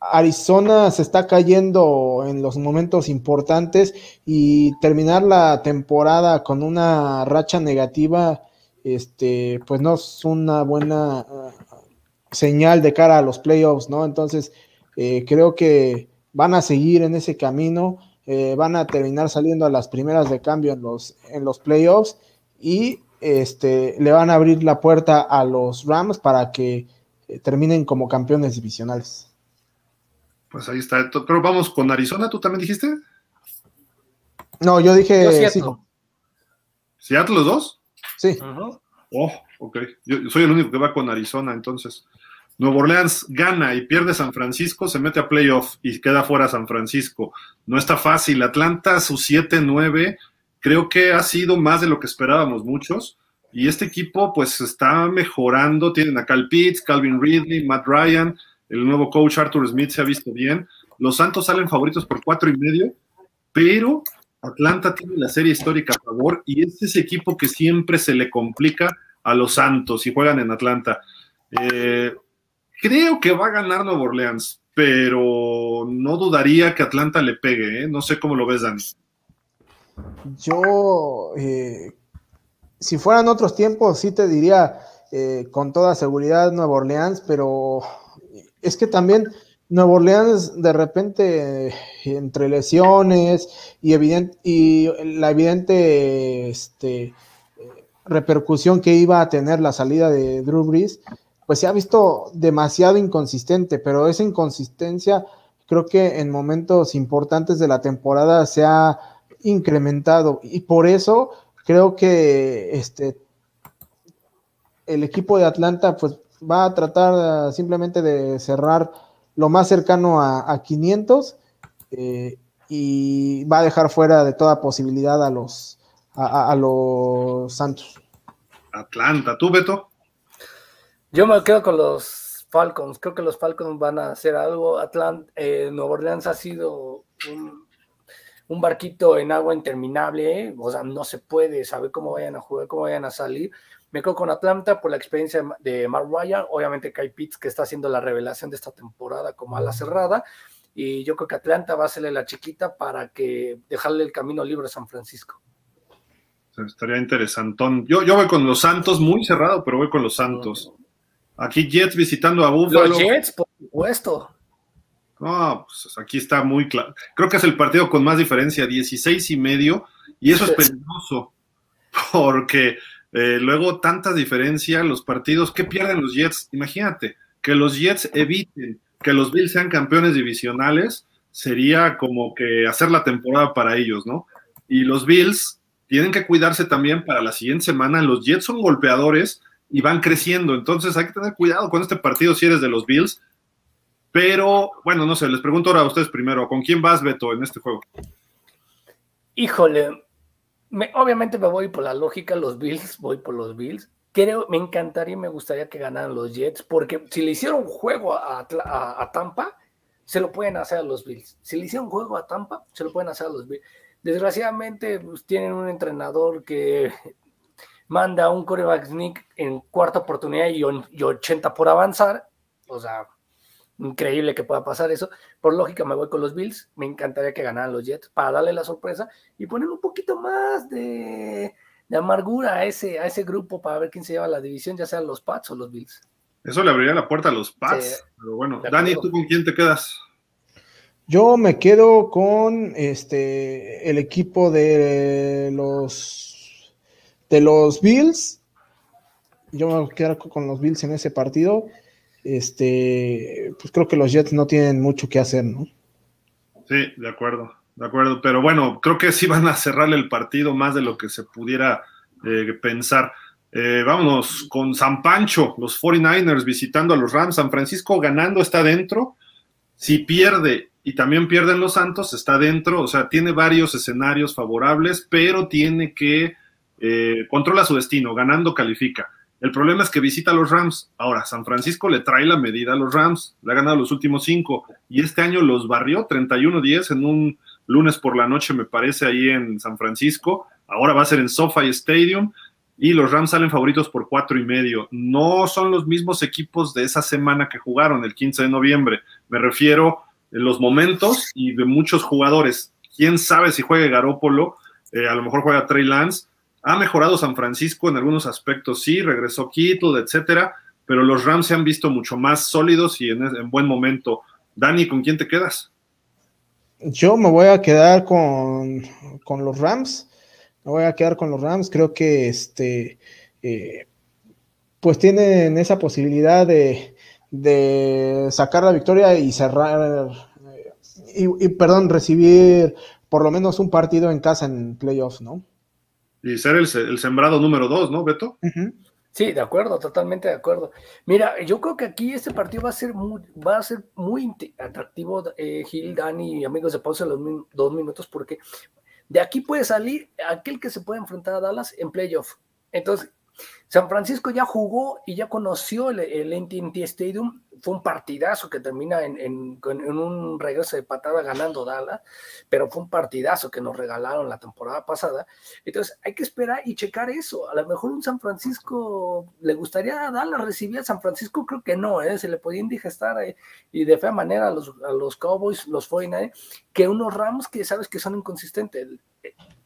Arizona se está cayendo en los momentos importantes y terminar la temporada con una racha negativa, este, pues no es una buena uh, señal de cara a los playoffs, ¿no? Entonces, eh, creo que van a seguir en ese camino. eh, van a terminar saliendo a las primeras de cambio en los, en los playoffs y este, le van a abrir la puerta a los Rams para que eh, terminen como campeones divisionales. Pues ahí está. Pero vamos con Arizona, ¿tú también dijiste? No, yo dije sí. ¿Seattle los dos? Sí. Oh, ok. Yo soy el único que va con Arizona, entonces. Nuevo Orleans gana y pierde San Francisco, se mete a playoff y queda fuera San Francisco. No está fácil. Atlanta, su 7-9, creo que ha sido más de lo que esperábamos muchos. Y este equipo, pues, está mejorando. Tienen a Cal Pitts, Calvin Ridley, Matt Ryan, el nuevo coach Arthur Smith se ha visto bien. Los Santos salen favoritos por cuatro y medio, pero Atlanta tiene la serie histórica a favor y este es ese equipo que siempre se le complica a los Santos y juegan en Atlanta. Eh, creo que va a ganar Nuevo Orleans, pero no dudaría que Atlanta le pegue. ¿eh? No sé cómo lo ves, Dani. Yo, eh, si fueran otros tiempos, sí te diría con toda seguridad Nuevo Orleans, pero es que también Nuevo Orleans de repente entre lesiones y, y la evidente este, repercusión que iba a tener la salida de Drew Brees, pues se ha visto demasiado inconsistente, pero esa inconsistencia creo que en momentos importantes de la temporada se ha incrementado. Y por eso creo que este el equipo de Atlanta pues va a tratar simplemente de cerrar lo más cercano a, 500 eh, y va a dejar fuera de toda posibilidad a los, a, los Santos. Atlanta, ¿tú, Beto? Yo me quedo con los Falcons. Creo que los Falcons van a hacer algo. Atlanta, eh, Nueva Orleans ha sido un, barquito en agua interminable. ¿eh? O sea, no se puede saber cómo vayan a jugar, cómo vayan a salir. Me quedo con Atlanta por la experiencia de Mark Ryan. Obviamente Kai Pitts, que está haciendo la revelación de esta temporada como a la cerrada. Y yo creo que Atlanta va a hacerle la chiquita para que dejarle el camino libre a San Francisco. Estaría interesantón. Yo, yo voy con los Santos, muy cerrado, pero voy con los Santos. Aquí Jets visitando a Buffalo. Los Jets, por supuesto. No, pues aquí está muy claro. Creo que es el partido con más diferencia, 16 y medio, y eso es peligroso, porque eh, luego, tanta diferencia, los partidos, ¿qué pierden los Jets? Imagínate, que los Jets eviten que los Bills sean campeones divisionales, sería como que hacer la temporada para ellos, ¿no? Y los Bills tienen que cuidarse también para la siguiente semana. Los Jets son golpeadores y van creciendo, entonces hay que tener cuidado con este partido si eres de los Bills. Pero, bueno, no sé, les pregunto ahora a ustedes primero, ¿con quién vas, Beto, en este juego? Híjole, obviamente me voy por la lógica, los Bills, voy por los Bills. Me encantaría y me gustaría que ganaran los Jets, porque si le hicieron juego a, Tampa, se lo pueden hacer a los Bills. Si le hicieron juego a Tampa, se lo pueden hacer a los Bills. Desgraciadamente, pues, tienen un entrenador que manda un coreback sneak en cuarta oportunidad y, y 80 por avanzar. O sea, increíble que pueda pasar eso. Por lógica me voy con los Bills, me encantaría que ganaran los Jets para darle la sorpresa y poner un poquito más de, amargura a ese, a ese grupo para ver quién se lleva la división, ya sean los Pats o los Bills. Eso le abriría la puerta a los Pats, pero bueno, Dani, ¿tú con quién te quedas? Yo me quedo con este el equipo de los de los Bills. Yo me voy a quedar con los Bills en ese partido este, pues creo que los Jets no tienen mucho que hacer, ¿no? Sí, de acuerdo, de acuerdo. Pero bueno, creo que sí van a cerrarle el partido más de lo que se pudiera eh, pensar. Eh, vámonos con San Pancho, los 49ers visitando a los Rams. San Francisco ganando está dentro. Si pierde y también pierden los Santos, está dentro. O sea, tiene varios escenarios favorables, pero tiene que eh, controla su destino. Ganando califica. El problema es que visita a los Rams. Ahora, San Francisco le trae la medida a los Rams. Le ha ganado los últimos cinco. Y este año los barrió 31-10 en un lunes por la noche, me parece, ahí en San Francisco. Ahora va a ser en SoFi Stadium. Y los Rams salen favoritos por cuatro y medio. No son los mismos equipos de esa semana que jugaron el 15 de noviembre. Me refiero en los momentos y de muchos jugadores. Quién sabe si juegue Garópolo. Eh, a lo mejor juega Trey Lance ha mejorado San Francisco en algunos aspectos, sí, regresó Kittle, etcétera, pero los Rams se han visto mucho más sólidos y en, buen momento. Dani, ¿con quién te quedas? Yo me voy a quedar con, los Rams. Me voy a quedar con los Rams. Creo que este, eh, pues tienen esa posibilidad de, sacar la victoria y cerrar, eh, y, perdón, recibir por lo menos un partido en casa en playoffs, ¿no? Y ser el, sembrado número dos, ¿no, Beto? Sí, de acuerdo, totalmente de acuerdo. Mira, yo creo que aquí este partido va a ser muy, va a ser muy atractivo, eh, Gil, Dani y amigos de pausa los dos minutos, porque de aquí puede salir aquel que se puede enfrentar a Dallas en playoff. Entonces, San Francisco ya jugó y ya conoció el, el Stadium. Fue un partidazo que termina en, un regreso de patada ganando Dallas, pero fue un partidazo que nos regalaron la temporada pasada. Entonces hay que esperar y checar eso. A lo mejor un San Francisco le gustaría a Dallas recibir a San Francisco, creo que no, ¿eh? se le podía indigestar eh, y de fea manera a los, los Cowboys, los 49, que unos Rams que sabes que son inconsistentes.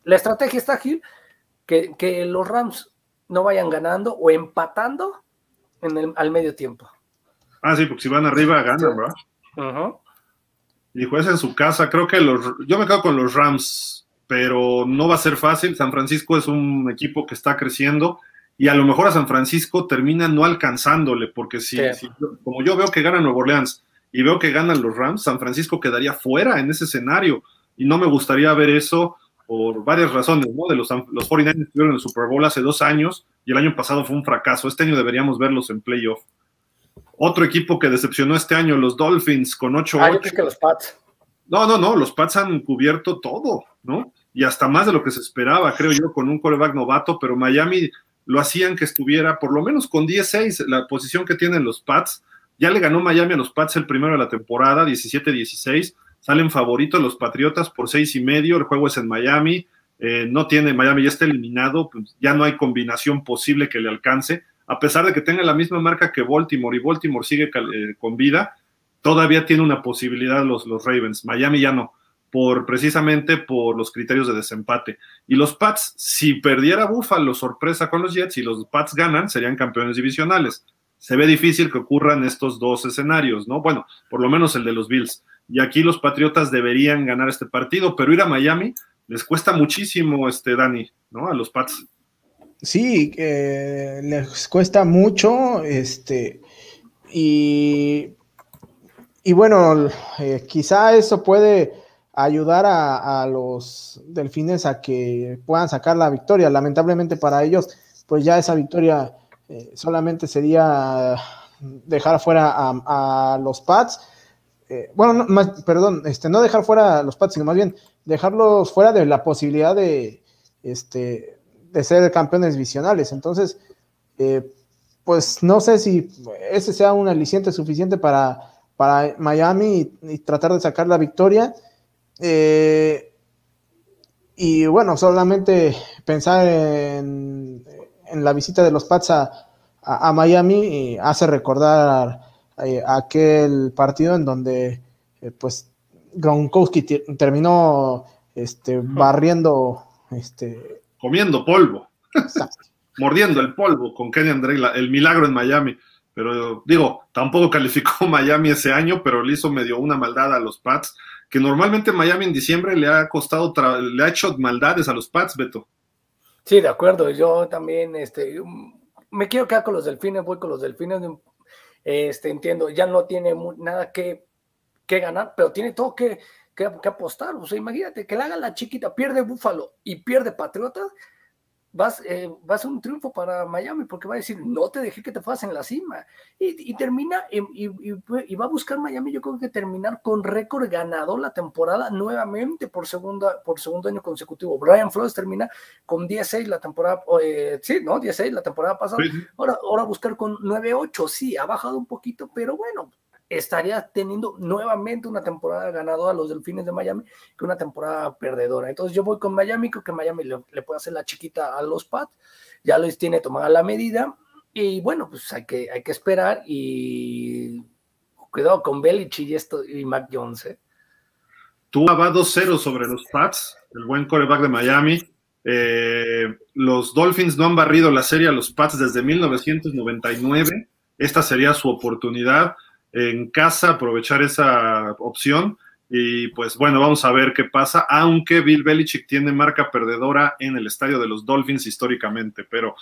La estrategia está, Gil, que, que los Rams no vayan ganando o empatando en el, al medio tiempo. Ah, sí, porque si van arriba ganan, ¿verdad? Y juez en su casa, creo que los, yo me quedo con los Rams, pero no va a ser fácil. San Francisco es un equipo que está creciendo y a lo mejor a San Francisco termina no alcanzándole, porque si, como yo veo que gana Nuevo Orleans y veo que ganan los Rams, San Francisco quedaría fuera en ese escenario y no me gustaría ver eso por varias razones, ¿no? De los, los 49ers estuvieron en el Super Bowl hace dos años y el año pasado fue un fracaso. Este año deberíamos verlos en playoff. Otro equipo que decepcionó este año, los Dolphins, con 8 ah, que los Pats. No, no, no, los Pats han cubierto todo, ¿no? Y hasta más de lo que se esperaba, creo yo, con un coreback novato, pero Miami lo hacían que estuviera por lo menos con 10-6, la posición que tienen los Pats. Ya le ganó Miami a los Pats el primero de la temporada, 17-16 salen favoritos los Patriotas por seis y medio, el juego es en Miami, eh, no tiene, Miami ya está eliminado, pues ya no hay combinación posible que le alcance, a pesar de que tenga la misma marca que Baltimore y Baltimore sigue eh, con vida, todavía tiene una posibilidad los, los Ravens, Miami ya no, por precisamente por los criterios de desempate. Y los Pats, si perdiera Buffalo sorpresa con los Jets y los Pats ganan, serían campeones divisionales. Se ve difícil que ocurran estos dos escenarios, ¿no? Bueno, por lo menos el de los Bills y aquí los Patriotas deberían ganar este partido, pero ir a Miami les cuesta muchísimo, este Dani, ¿no? A los Pats. Sí, les cuesta mucho, este, y, y bueno, eh, quizá eso puede ayudar a, los delfines a que puedan sacar la victoria. Lamentablemente para ellos, pues ya esa victoria eh, solamente sería dejar fuera a, a los Pats eh, bueno, perdón, este, no dejar fuera los Pats, sino más bien dejarlos fuera de la posibilidad de, este, ser campeones divisionales. Entonces, eh, pues no sé si ese sea un aliciente suficiente para, Miami y, tratar de sacar la victoria. Eh, y bueno, solamente pensar en, la visita de los Pats a Miami hace recordar eh, aquel partido en donde eh, pues Gronkowski terminó este, barriendo este comiendo polvo. Mordiendo el polvo con Kenny Andre el milagro en Miami. Pero digo tampoco calificó Miami ese año pero le hizo medio una maldad a los Pats que normalmente Miami en diciembre le ha costado le ha hecho maldades a los Pats Beto. Sí de acuerdo. Yo también este me quiero quedar con los delfines voy con los delfines este, entiendo, ya no tiene nada que, que ganar, pero tiene todo que, que, apostar. O sea, imagínate que le haga la chiquita, pierde Búfalo y pierde Patriota, vas, eh, va a ser un triunfo para Miami porque va a decir, no te dejé que te fueras en la cima. Y, termina, y, y, va a buscar Miami, yo creo que terminar con récord ganador la temporada nuevamente por, segunda, por segundo año consecutivo. Brian Flores termina con 10-6 la temporada, eh, sí, ¿no? 10-6 la temporada pasada. Ahora, ahora buscar con 9-8, sí, ha bajado un poquito, pero bueno, estaría teniendo nuevamente una temporada ganadora a los Delfines de Miami que una temporada perdedora. Entonces yo voy con Miami, creo que Miami le, puede hacer la chiquita a los Pats, ya los tiene tomada la medida y bueno, pues hay que, hay que esperar y cuidado con Belichick y, esto, y Mac Jones. ¿eh? Tú va 2-0 sobre los Pats, el buen coreback de Miami. Eh, los Dolphins no han barrido la serie a los Pats desde 1999. Esta sería su oportunidad en casa, aprovechar esa opción. Y pues bueno, vamos a ver qué pasa, aunque Bill Belichick tiene marca perdedora en el estadio de los Dolphins históricamente, pero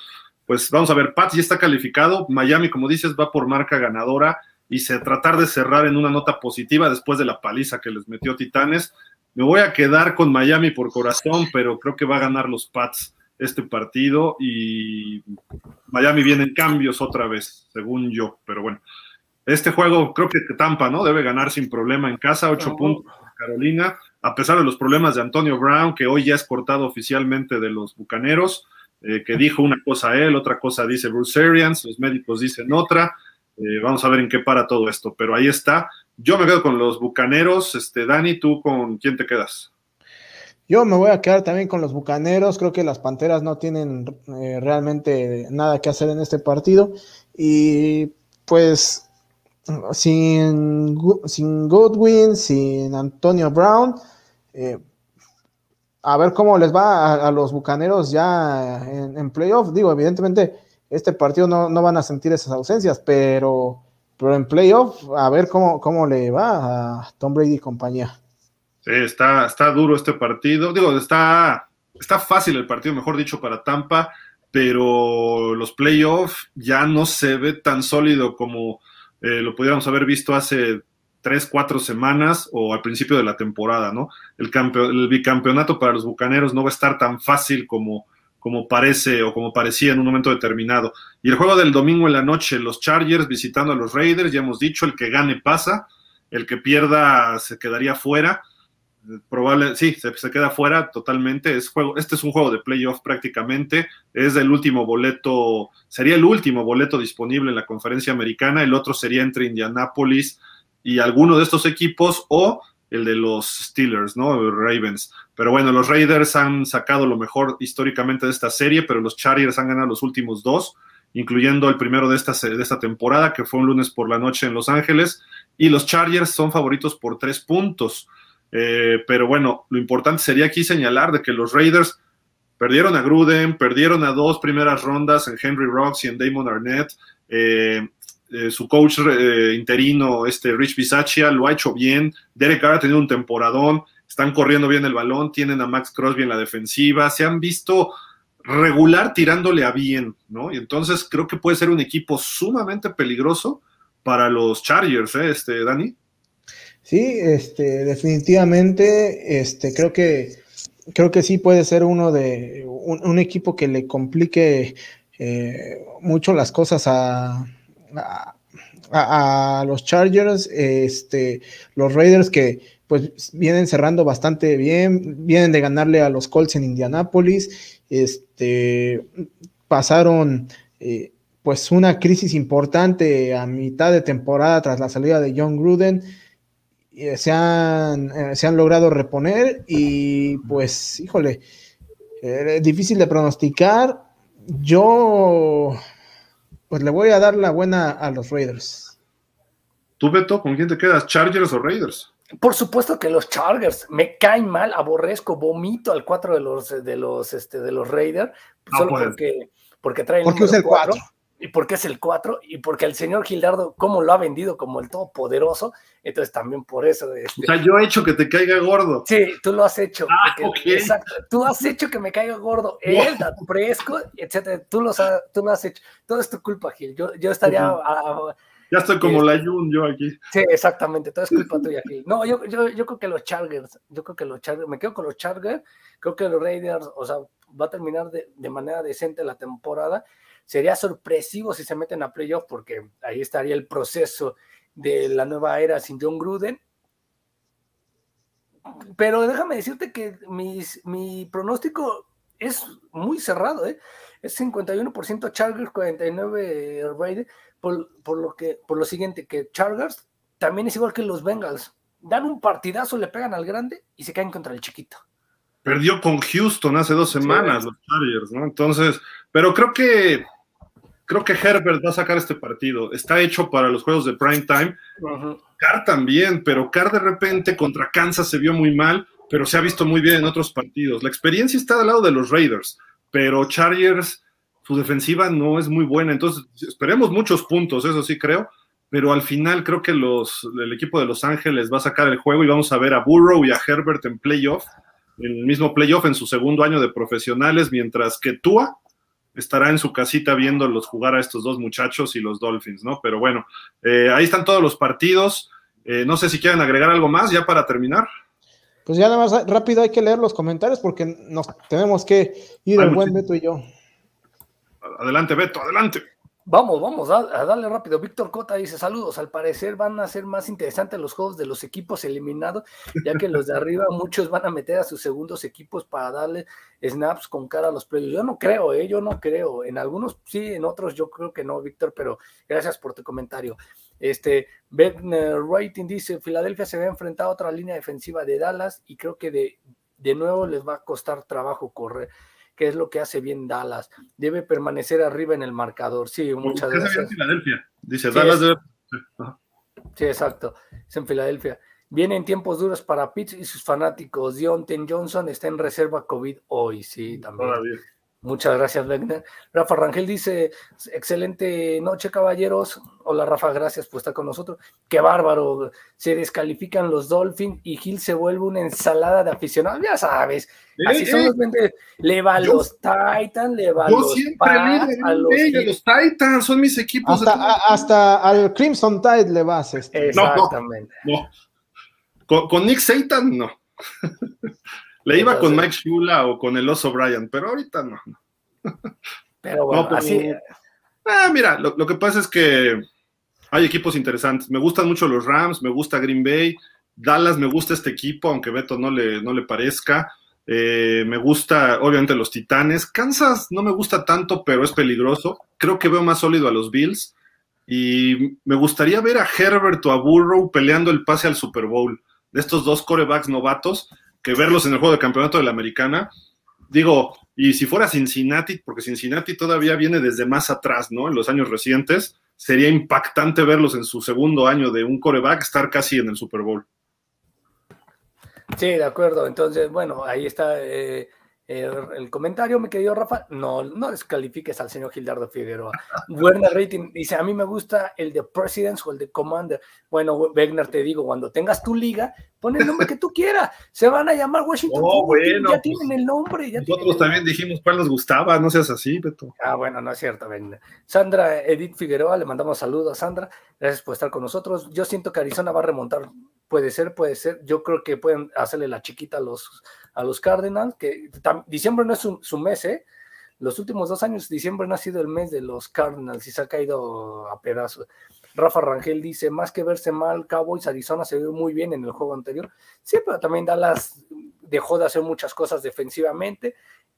pues vamos a ver, Pats ya está calificado, Miami, como dices, va por marca ganadora. Y se tratar de cerrar en una nota positiva después de la paliza que les metió Titanes. Me voy a quedar con Miami por corazón, pero creo que va a ganar los Pats este partido. Y Miami viene en cambios otra vez, según yo, pero bueno. Este juego creo que Tampa, ¿no? Debe ganar sin problema en casa, ocho puntos Carolina, a pesar de los problemas de Antonio Brown, que hoy ya es cortado oficialmente de los Bucaneros, eh, que dijo una cosa él, otra cosa dice Bruce Arians, los médicos dicen otra. Eh, vamos a ver en qué para todo esto, pero ahí está. Yo me quedo con los Bucaneros. Este, Dani, ¿tú con quién te quedas? Yo me voy a quedar también con los Bucaneros. Creo que las Panteras no tienen eh, realmente nada que hacer en este partido. Y pues sin, sin Goodwin, sin Antonio Brown, eh, a ver cómo les va a, los bucaneros ya en, en, playoff. Digo, evidentemente, este partido no, no, van a sentir esas ausencias, pero, pero en playoff, a ver cómo, cómo le va a Tom Brady y compañía. Sí, está, está duro este partido. Digo, está, está fácil el partido, mejor dicho, para Tampa, pero los playoffs ya no se ve tan sólido como eh, lo pudiéramos haber visto hace tres, cuatro semanas o al principio de la temporada, ¿no? El, el bicampeonato para los Bucaneros no va a estar tan fácil como, como parece o como parecía en un momento determinado. Y el juego del domingo en la noche, los Chargers visitando a los Raiders, ya hemos dicho, el que gane pasa, el que pierda se quedaría fuera probable, sí, se, queda fuera totalmente. Es juego, este es un juego de playoff prácticamente. Es el último boleto, sería el último boleto disponible en la conferencia americana. El otro sería entre Indianapolis y alguno de estos equipos o el de los Steelers, ¿no? Ravens. Pero bueno, los Raiders han sacado lo mejor históricamente de esta serie, pero los Chargers han ganado los últimos dos, incluyendo el primero de esta, de esta temporada, que fue un lunes por la noche en Los Ángeles. Y los Chargers son favoritos por tres puntos. Eh, pero bueno, lo importante sería aquí señalar de que los Raiders perdieron a Gruden, perdieron a dos primeras rondas en Henry Rocks y en Damon Arnett. Eh, eh, su coach interino, este Rich Bisaccia, lo ha hecho bien. Derek Carr ha tenido un temporadón, están corriendo bien el balón, tienen a Max Crosby en la defensiva, se han visto regular tirándole a bien, ¿no? Y entonces creo que puede ser un equipo sumamente peligroso para los Chargers, ¿eh? Este, Dani. Sí, este, definitivamente, este, creo que creo que sí puede ser uno de un, equipo que le complique eh, mucho las cosas a, a, los Chargers, este, los Raiders que pues vienen cerrando bastante bien, vienen de ganarle a los Colts en Indianápolis, este, pasaron eh, pues una crisis importante a mitad de temporada tras la salida de John Gruden, eh, se han, eh, se han logrado reponer y pues, híjole, eh, difícil de pronosticar. Yo, pues le voy a dar la buena a los Raiders. ¿Tú, Beto, con quién te quedas? ¿Chargers o Raiders? Por supuesto que los Chargers me caen mal, aborrezco, vomito al 4 de los de los este de los Raiders, solo porque, porque traen porque es el 4 y porque es el 4 y porque el señor Gildardo, como lo ha vendido como el todopoderoso, entonces también por eso. Este, o sea, yo he hecho que te caiga gordo. Sí, tú lo has hecho. Ah, Exacto, tú has hecho que me caiga gordo. Él, Fresco, etcétera, tú, lo has hecho. Todo es tu culpa, Gil. Yo, yo estaría. ya estoy como la Jun yo aquí. Sí, exactamente, todo es culpa tuya, Gil. No, yo, yo, yo creo que los Chargers, yo creo que los Chargers, me quedo con los Chargers, creo que los Raiders, o sea, va a terminar de, de manera decente la temporada Sería sorpresivo si se meten a playoff porque ahí estaría el proceso de la nueva era sin John Gruden. Pero déjame decirte que mi pronóstico es muy cerrado, ¿eh? es 51% Chargers, 49% Raiders, por, por, lo que, por lo siguiente, que Chargers también es igual que los Bengals. Dan un partidazo, le pegan al grande y se caen contra el chiquito. Perdió con Houston hace dos semanas los Chargers, ¿no? Entonces, pero creo que creo que Herbert va a sacar este partido. Está hecho para los juegos de prime time. Carr también, pero Carr de repente contra Kansas se vio muy mal, pero se ha visto muy bien en otros partidos. La experiencia está del lado de los Raiders, pero Chargers, su defensiva no es muy buena. Entonces, esperemos muchos puntos, eso sí creo, pero al final creo que los, el equipo de Los Ángeles va a sacar el juego y vamos a ver a Burrow y a Herbert en playoff, en el mismo playoff en su segundo año de profesionales, mientras que Tua estará en su casita viéndolos jugar a estos dos muchachos y los Dolphins, ¿no? Pero bueno, eh, ahí están todos los partidos. Eh, no sé si quieren agregar algo más ya para terminar. Pues ya nada más rápido hay que leer los comentarios porque nos tenemos que ir el buen Beto y yo. Adelante, Beto, adelante. Vamos, vamos a, darle rápido. Víctor Cota dice: Saludos. Al parecer van a ser más interesantes los juegos de los equipos eliminados, ya que los de arriba muchos van a meter a sus segundos equipos para darle snaps con cara a los players. Yo no creo, ¿eh? yo no creo. En algunos sí, en otros yo creo que no, Víctor, pero gracias por tu comentario. Este, Ben Rating dice: Filadelfia se ve enfrentado a otra línea defensiva de Dallas y creo que de, de nuevo les va a costar trabajo correr que es lo que hace bien Dallas. Debe permanecer arriba en el marcador. Sí, muchas gracias. Filadelfia. Dice Dallas. Sí, exacto. Es en Filadelfia. Vienen tiempos duros para Pitts y sus fanáticos. Ten Johnson está en reserva COVID hoy, sí, también. Muchas gracias, Wegner. Rafa Rangel dice, excelente noche, caballeros. Hola, Rafa, gracias por estar con nosotros. Qué bárbaro. Se descalifican los Dolphins y Gil se vuelve una ensalada de aficionados. Ya sabes, así son los Le va a los Titans, le va a los a los, Titans, son mis equipos. Hasta, al Crimson Tide le vas. Este. Exactamente. Con, con Nick Satan, no. Le iba con Mike Shula o con el Oso Bryan, pero ahorita no. Pero bueno, así. Ah, mira, lo, que pasa es que hay equipos interesantes. Me gustan mucho los Rams, me gusta Green Bay, Dallas me gusta este equipo, aunque Beto no le, no le parezca. Eh, me gusta, obviamente, los Titanes. Kansas no me gusta tanto, pero es peligroso. Creo que veo más sólido a los Bills. Y me gustaría ver a Herbert o a Burrow peleando el pase al Super Bowl. De estos dos corebacks novatos, que verlos en el juego de campeonato de la americana. Digo, y si fuera Cincinnati, porque Cincinnati todavía viene desde más atrás, ¿no? En los años recientes, sería impactante verlos en su segundo año de un coreback estar casi en el Super Bowl. Sí, de acuerdo. Entonces, bueno, ahí está eh, el, comentario, me querido Rafa, no, no descalifiques al señor Gildardo Figueroa. Werner Rating dice, a mí me gusta el de Presidents o el de Commander. Bueno, Wegner, te digo, cuando tengas tu liga, pon el nombre que tú quieras. Se van a llamar Washington. Oh, bueno, ya tienen el nombre. nosotros también dijimos cuál nos gustaba, no seas así, Beto. Ah, bueno, no es cierto, Wegner. Sandra Edith Figueroa, le mandamos saludos a Sandra. Gracias por estar con nosotros. Yo siento que Arizona va a remontar. Puede ser, puede ser. Yo creo que pueden hacerle la chiquita a los a los Cardinals, que diciembre no es su, mes, ¿eh? Los últimos dos años, diciembre no ha sido el mes de los Cardinals y se ha caído a pedazos. Rafa Rangel dice, más que verse mal, Cowboys, Arizona se vio muy bien en el juego anterior. Sí, pero también Dallas dejó de hacer muchas cosas defensivamente,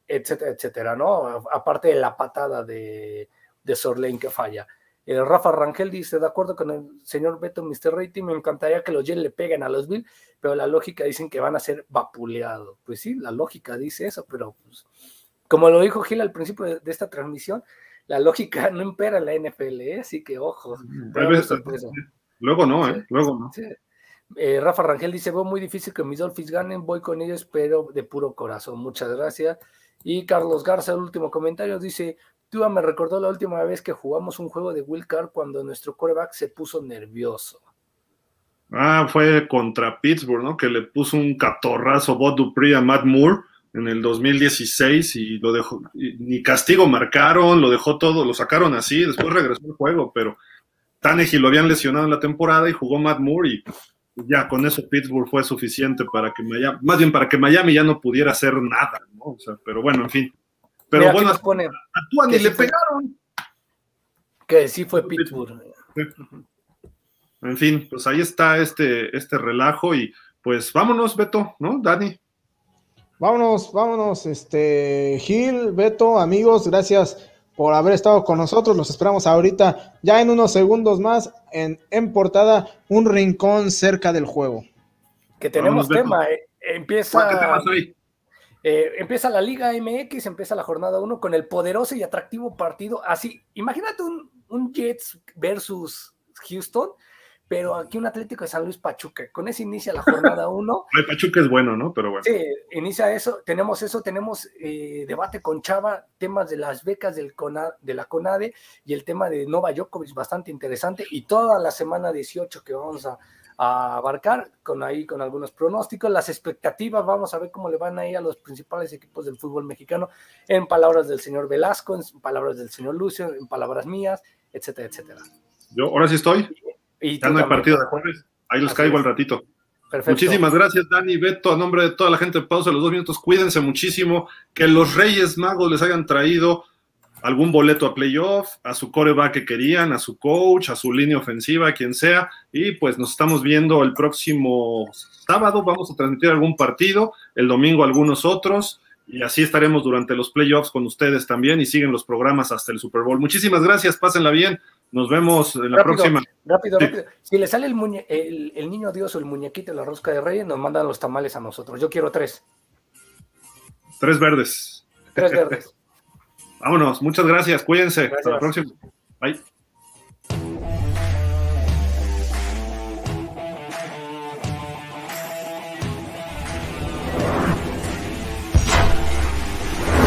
etcétera, etcétera, ¿no? Aparte de la patada de, de Sorlane que falla. Eh, Rafa Rangel dice, de acuerdo con el señor Beto, Mr. Rating, me encantaría que los Jets le peguen a los Bills, pero la lógica dicen que van a ser vapuleados. Pues sí, la lógica dice eso, pero pues, como lo dijo Gil al principio de, esta transmisión, la lógica no impera en la NFL, ¿eh? así que ojo. Luego no, ¿eh? Luego no. Eh, Rafa Rangel dice, veo muy difícil que mis Dolphins ganen, voy con ellos, pero de puro corazón. Muchas gracias. Y Carlos Garza, el último comentario, dice, Tua me recordó la última vez que jugamos un juego de Will Card cuando nuestro coreback se puso nervioso. Ah, fue contra Pittsburgh, ¿no? Que le puso un catorrazo Bob Dupree a Matt Moore en el 2016 y lo dejó, ni castigo marcaron, lo dejó todo, lo sacaron así, después regresó al juego, pero Tannehill lo habían lesionado en la temporada y jugó Matt Moore y ya con eso Pittsburgh fue suficiente para que Miami, más bien para que Miami ya no pudiera hacer nada, ¿no? O sea, pero bueno, en fin. Pero bueno, a ni le pegaron. Que sí fue Pittsburgh. En fin, pues ahí está este, este relajo y pues vámonos, Beto, ¿no, Dani? Vámonos, vámonos, este, Gil, Beto, amigos, gracias por haber estado con nosotros. Los esperamos ahorita, ya en unos segundos más, en, en portada, un rincón cerca del juego. Que tenemos tema, eh, empieza. Eh, empieza la Liga MX, empieza la jornada 1 con el poderoso y atractivo partido. Así, imagínate un, Jets versus Houston, pero aquí un Atlético de San Luis Pachuca, con ese inicia la jornada 1. Pachuca es bueno, ¿no? Pero bueno. Sí, inicia eso, tenemos eso, tenemos eh, debate con Chava, temas de las becas del de la CONADE y el tema de Nova Djokovic bastante interesante y toda la semana 18 que vamos a, a abarcar con ahí con algunos pronósticos, las expectativas, vamos a ver cómo le van a ir a los principales equipos del fútbol mexicano, en palabras del señor Velasco, en palabras del señor Lucio, en palabras mías, etcétera, etcétera. Yo ahora sí estoy. Y ya no hay partido de jueves, ahí los caigo al ratito. Perfecto. Muchísimas gracias, Dani, Beto, a nombre de toda la gente de Pausa, los dos minutos, cuídense muchísimo, que los Reyes Magos les hayan traído algún boleto a playoff, a su coreback que querían, a su coach, a su línea ofensiva, a quien sea. Y pues nos estamos viendo el próximo sábado. Vamos a transmitir algún partido, el domingo algunos otros. Y así estaremos durante los playoffs con ustedes también y siguen los programas hasta el Super Bowl. Muchísimas gracias, pásenla bien. Nos vemos en la próxima. Rápido, rápido. Si le sale el, el, niño Dios o el muñequito de la rosca de reyes, nos mandan los tamales a nosotros. Yo quiero tres. Tres verdes. Tres verdes. Vámonos, muchas gracias, cuídense. Hasta la próxima. Bye.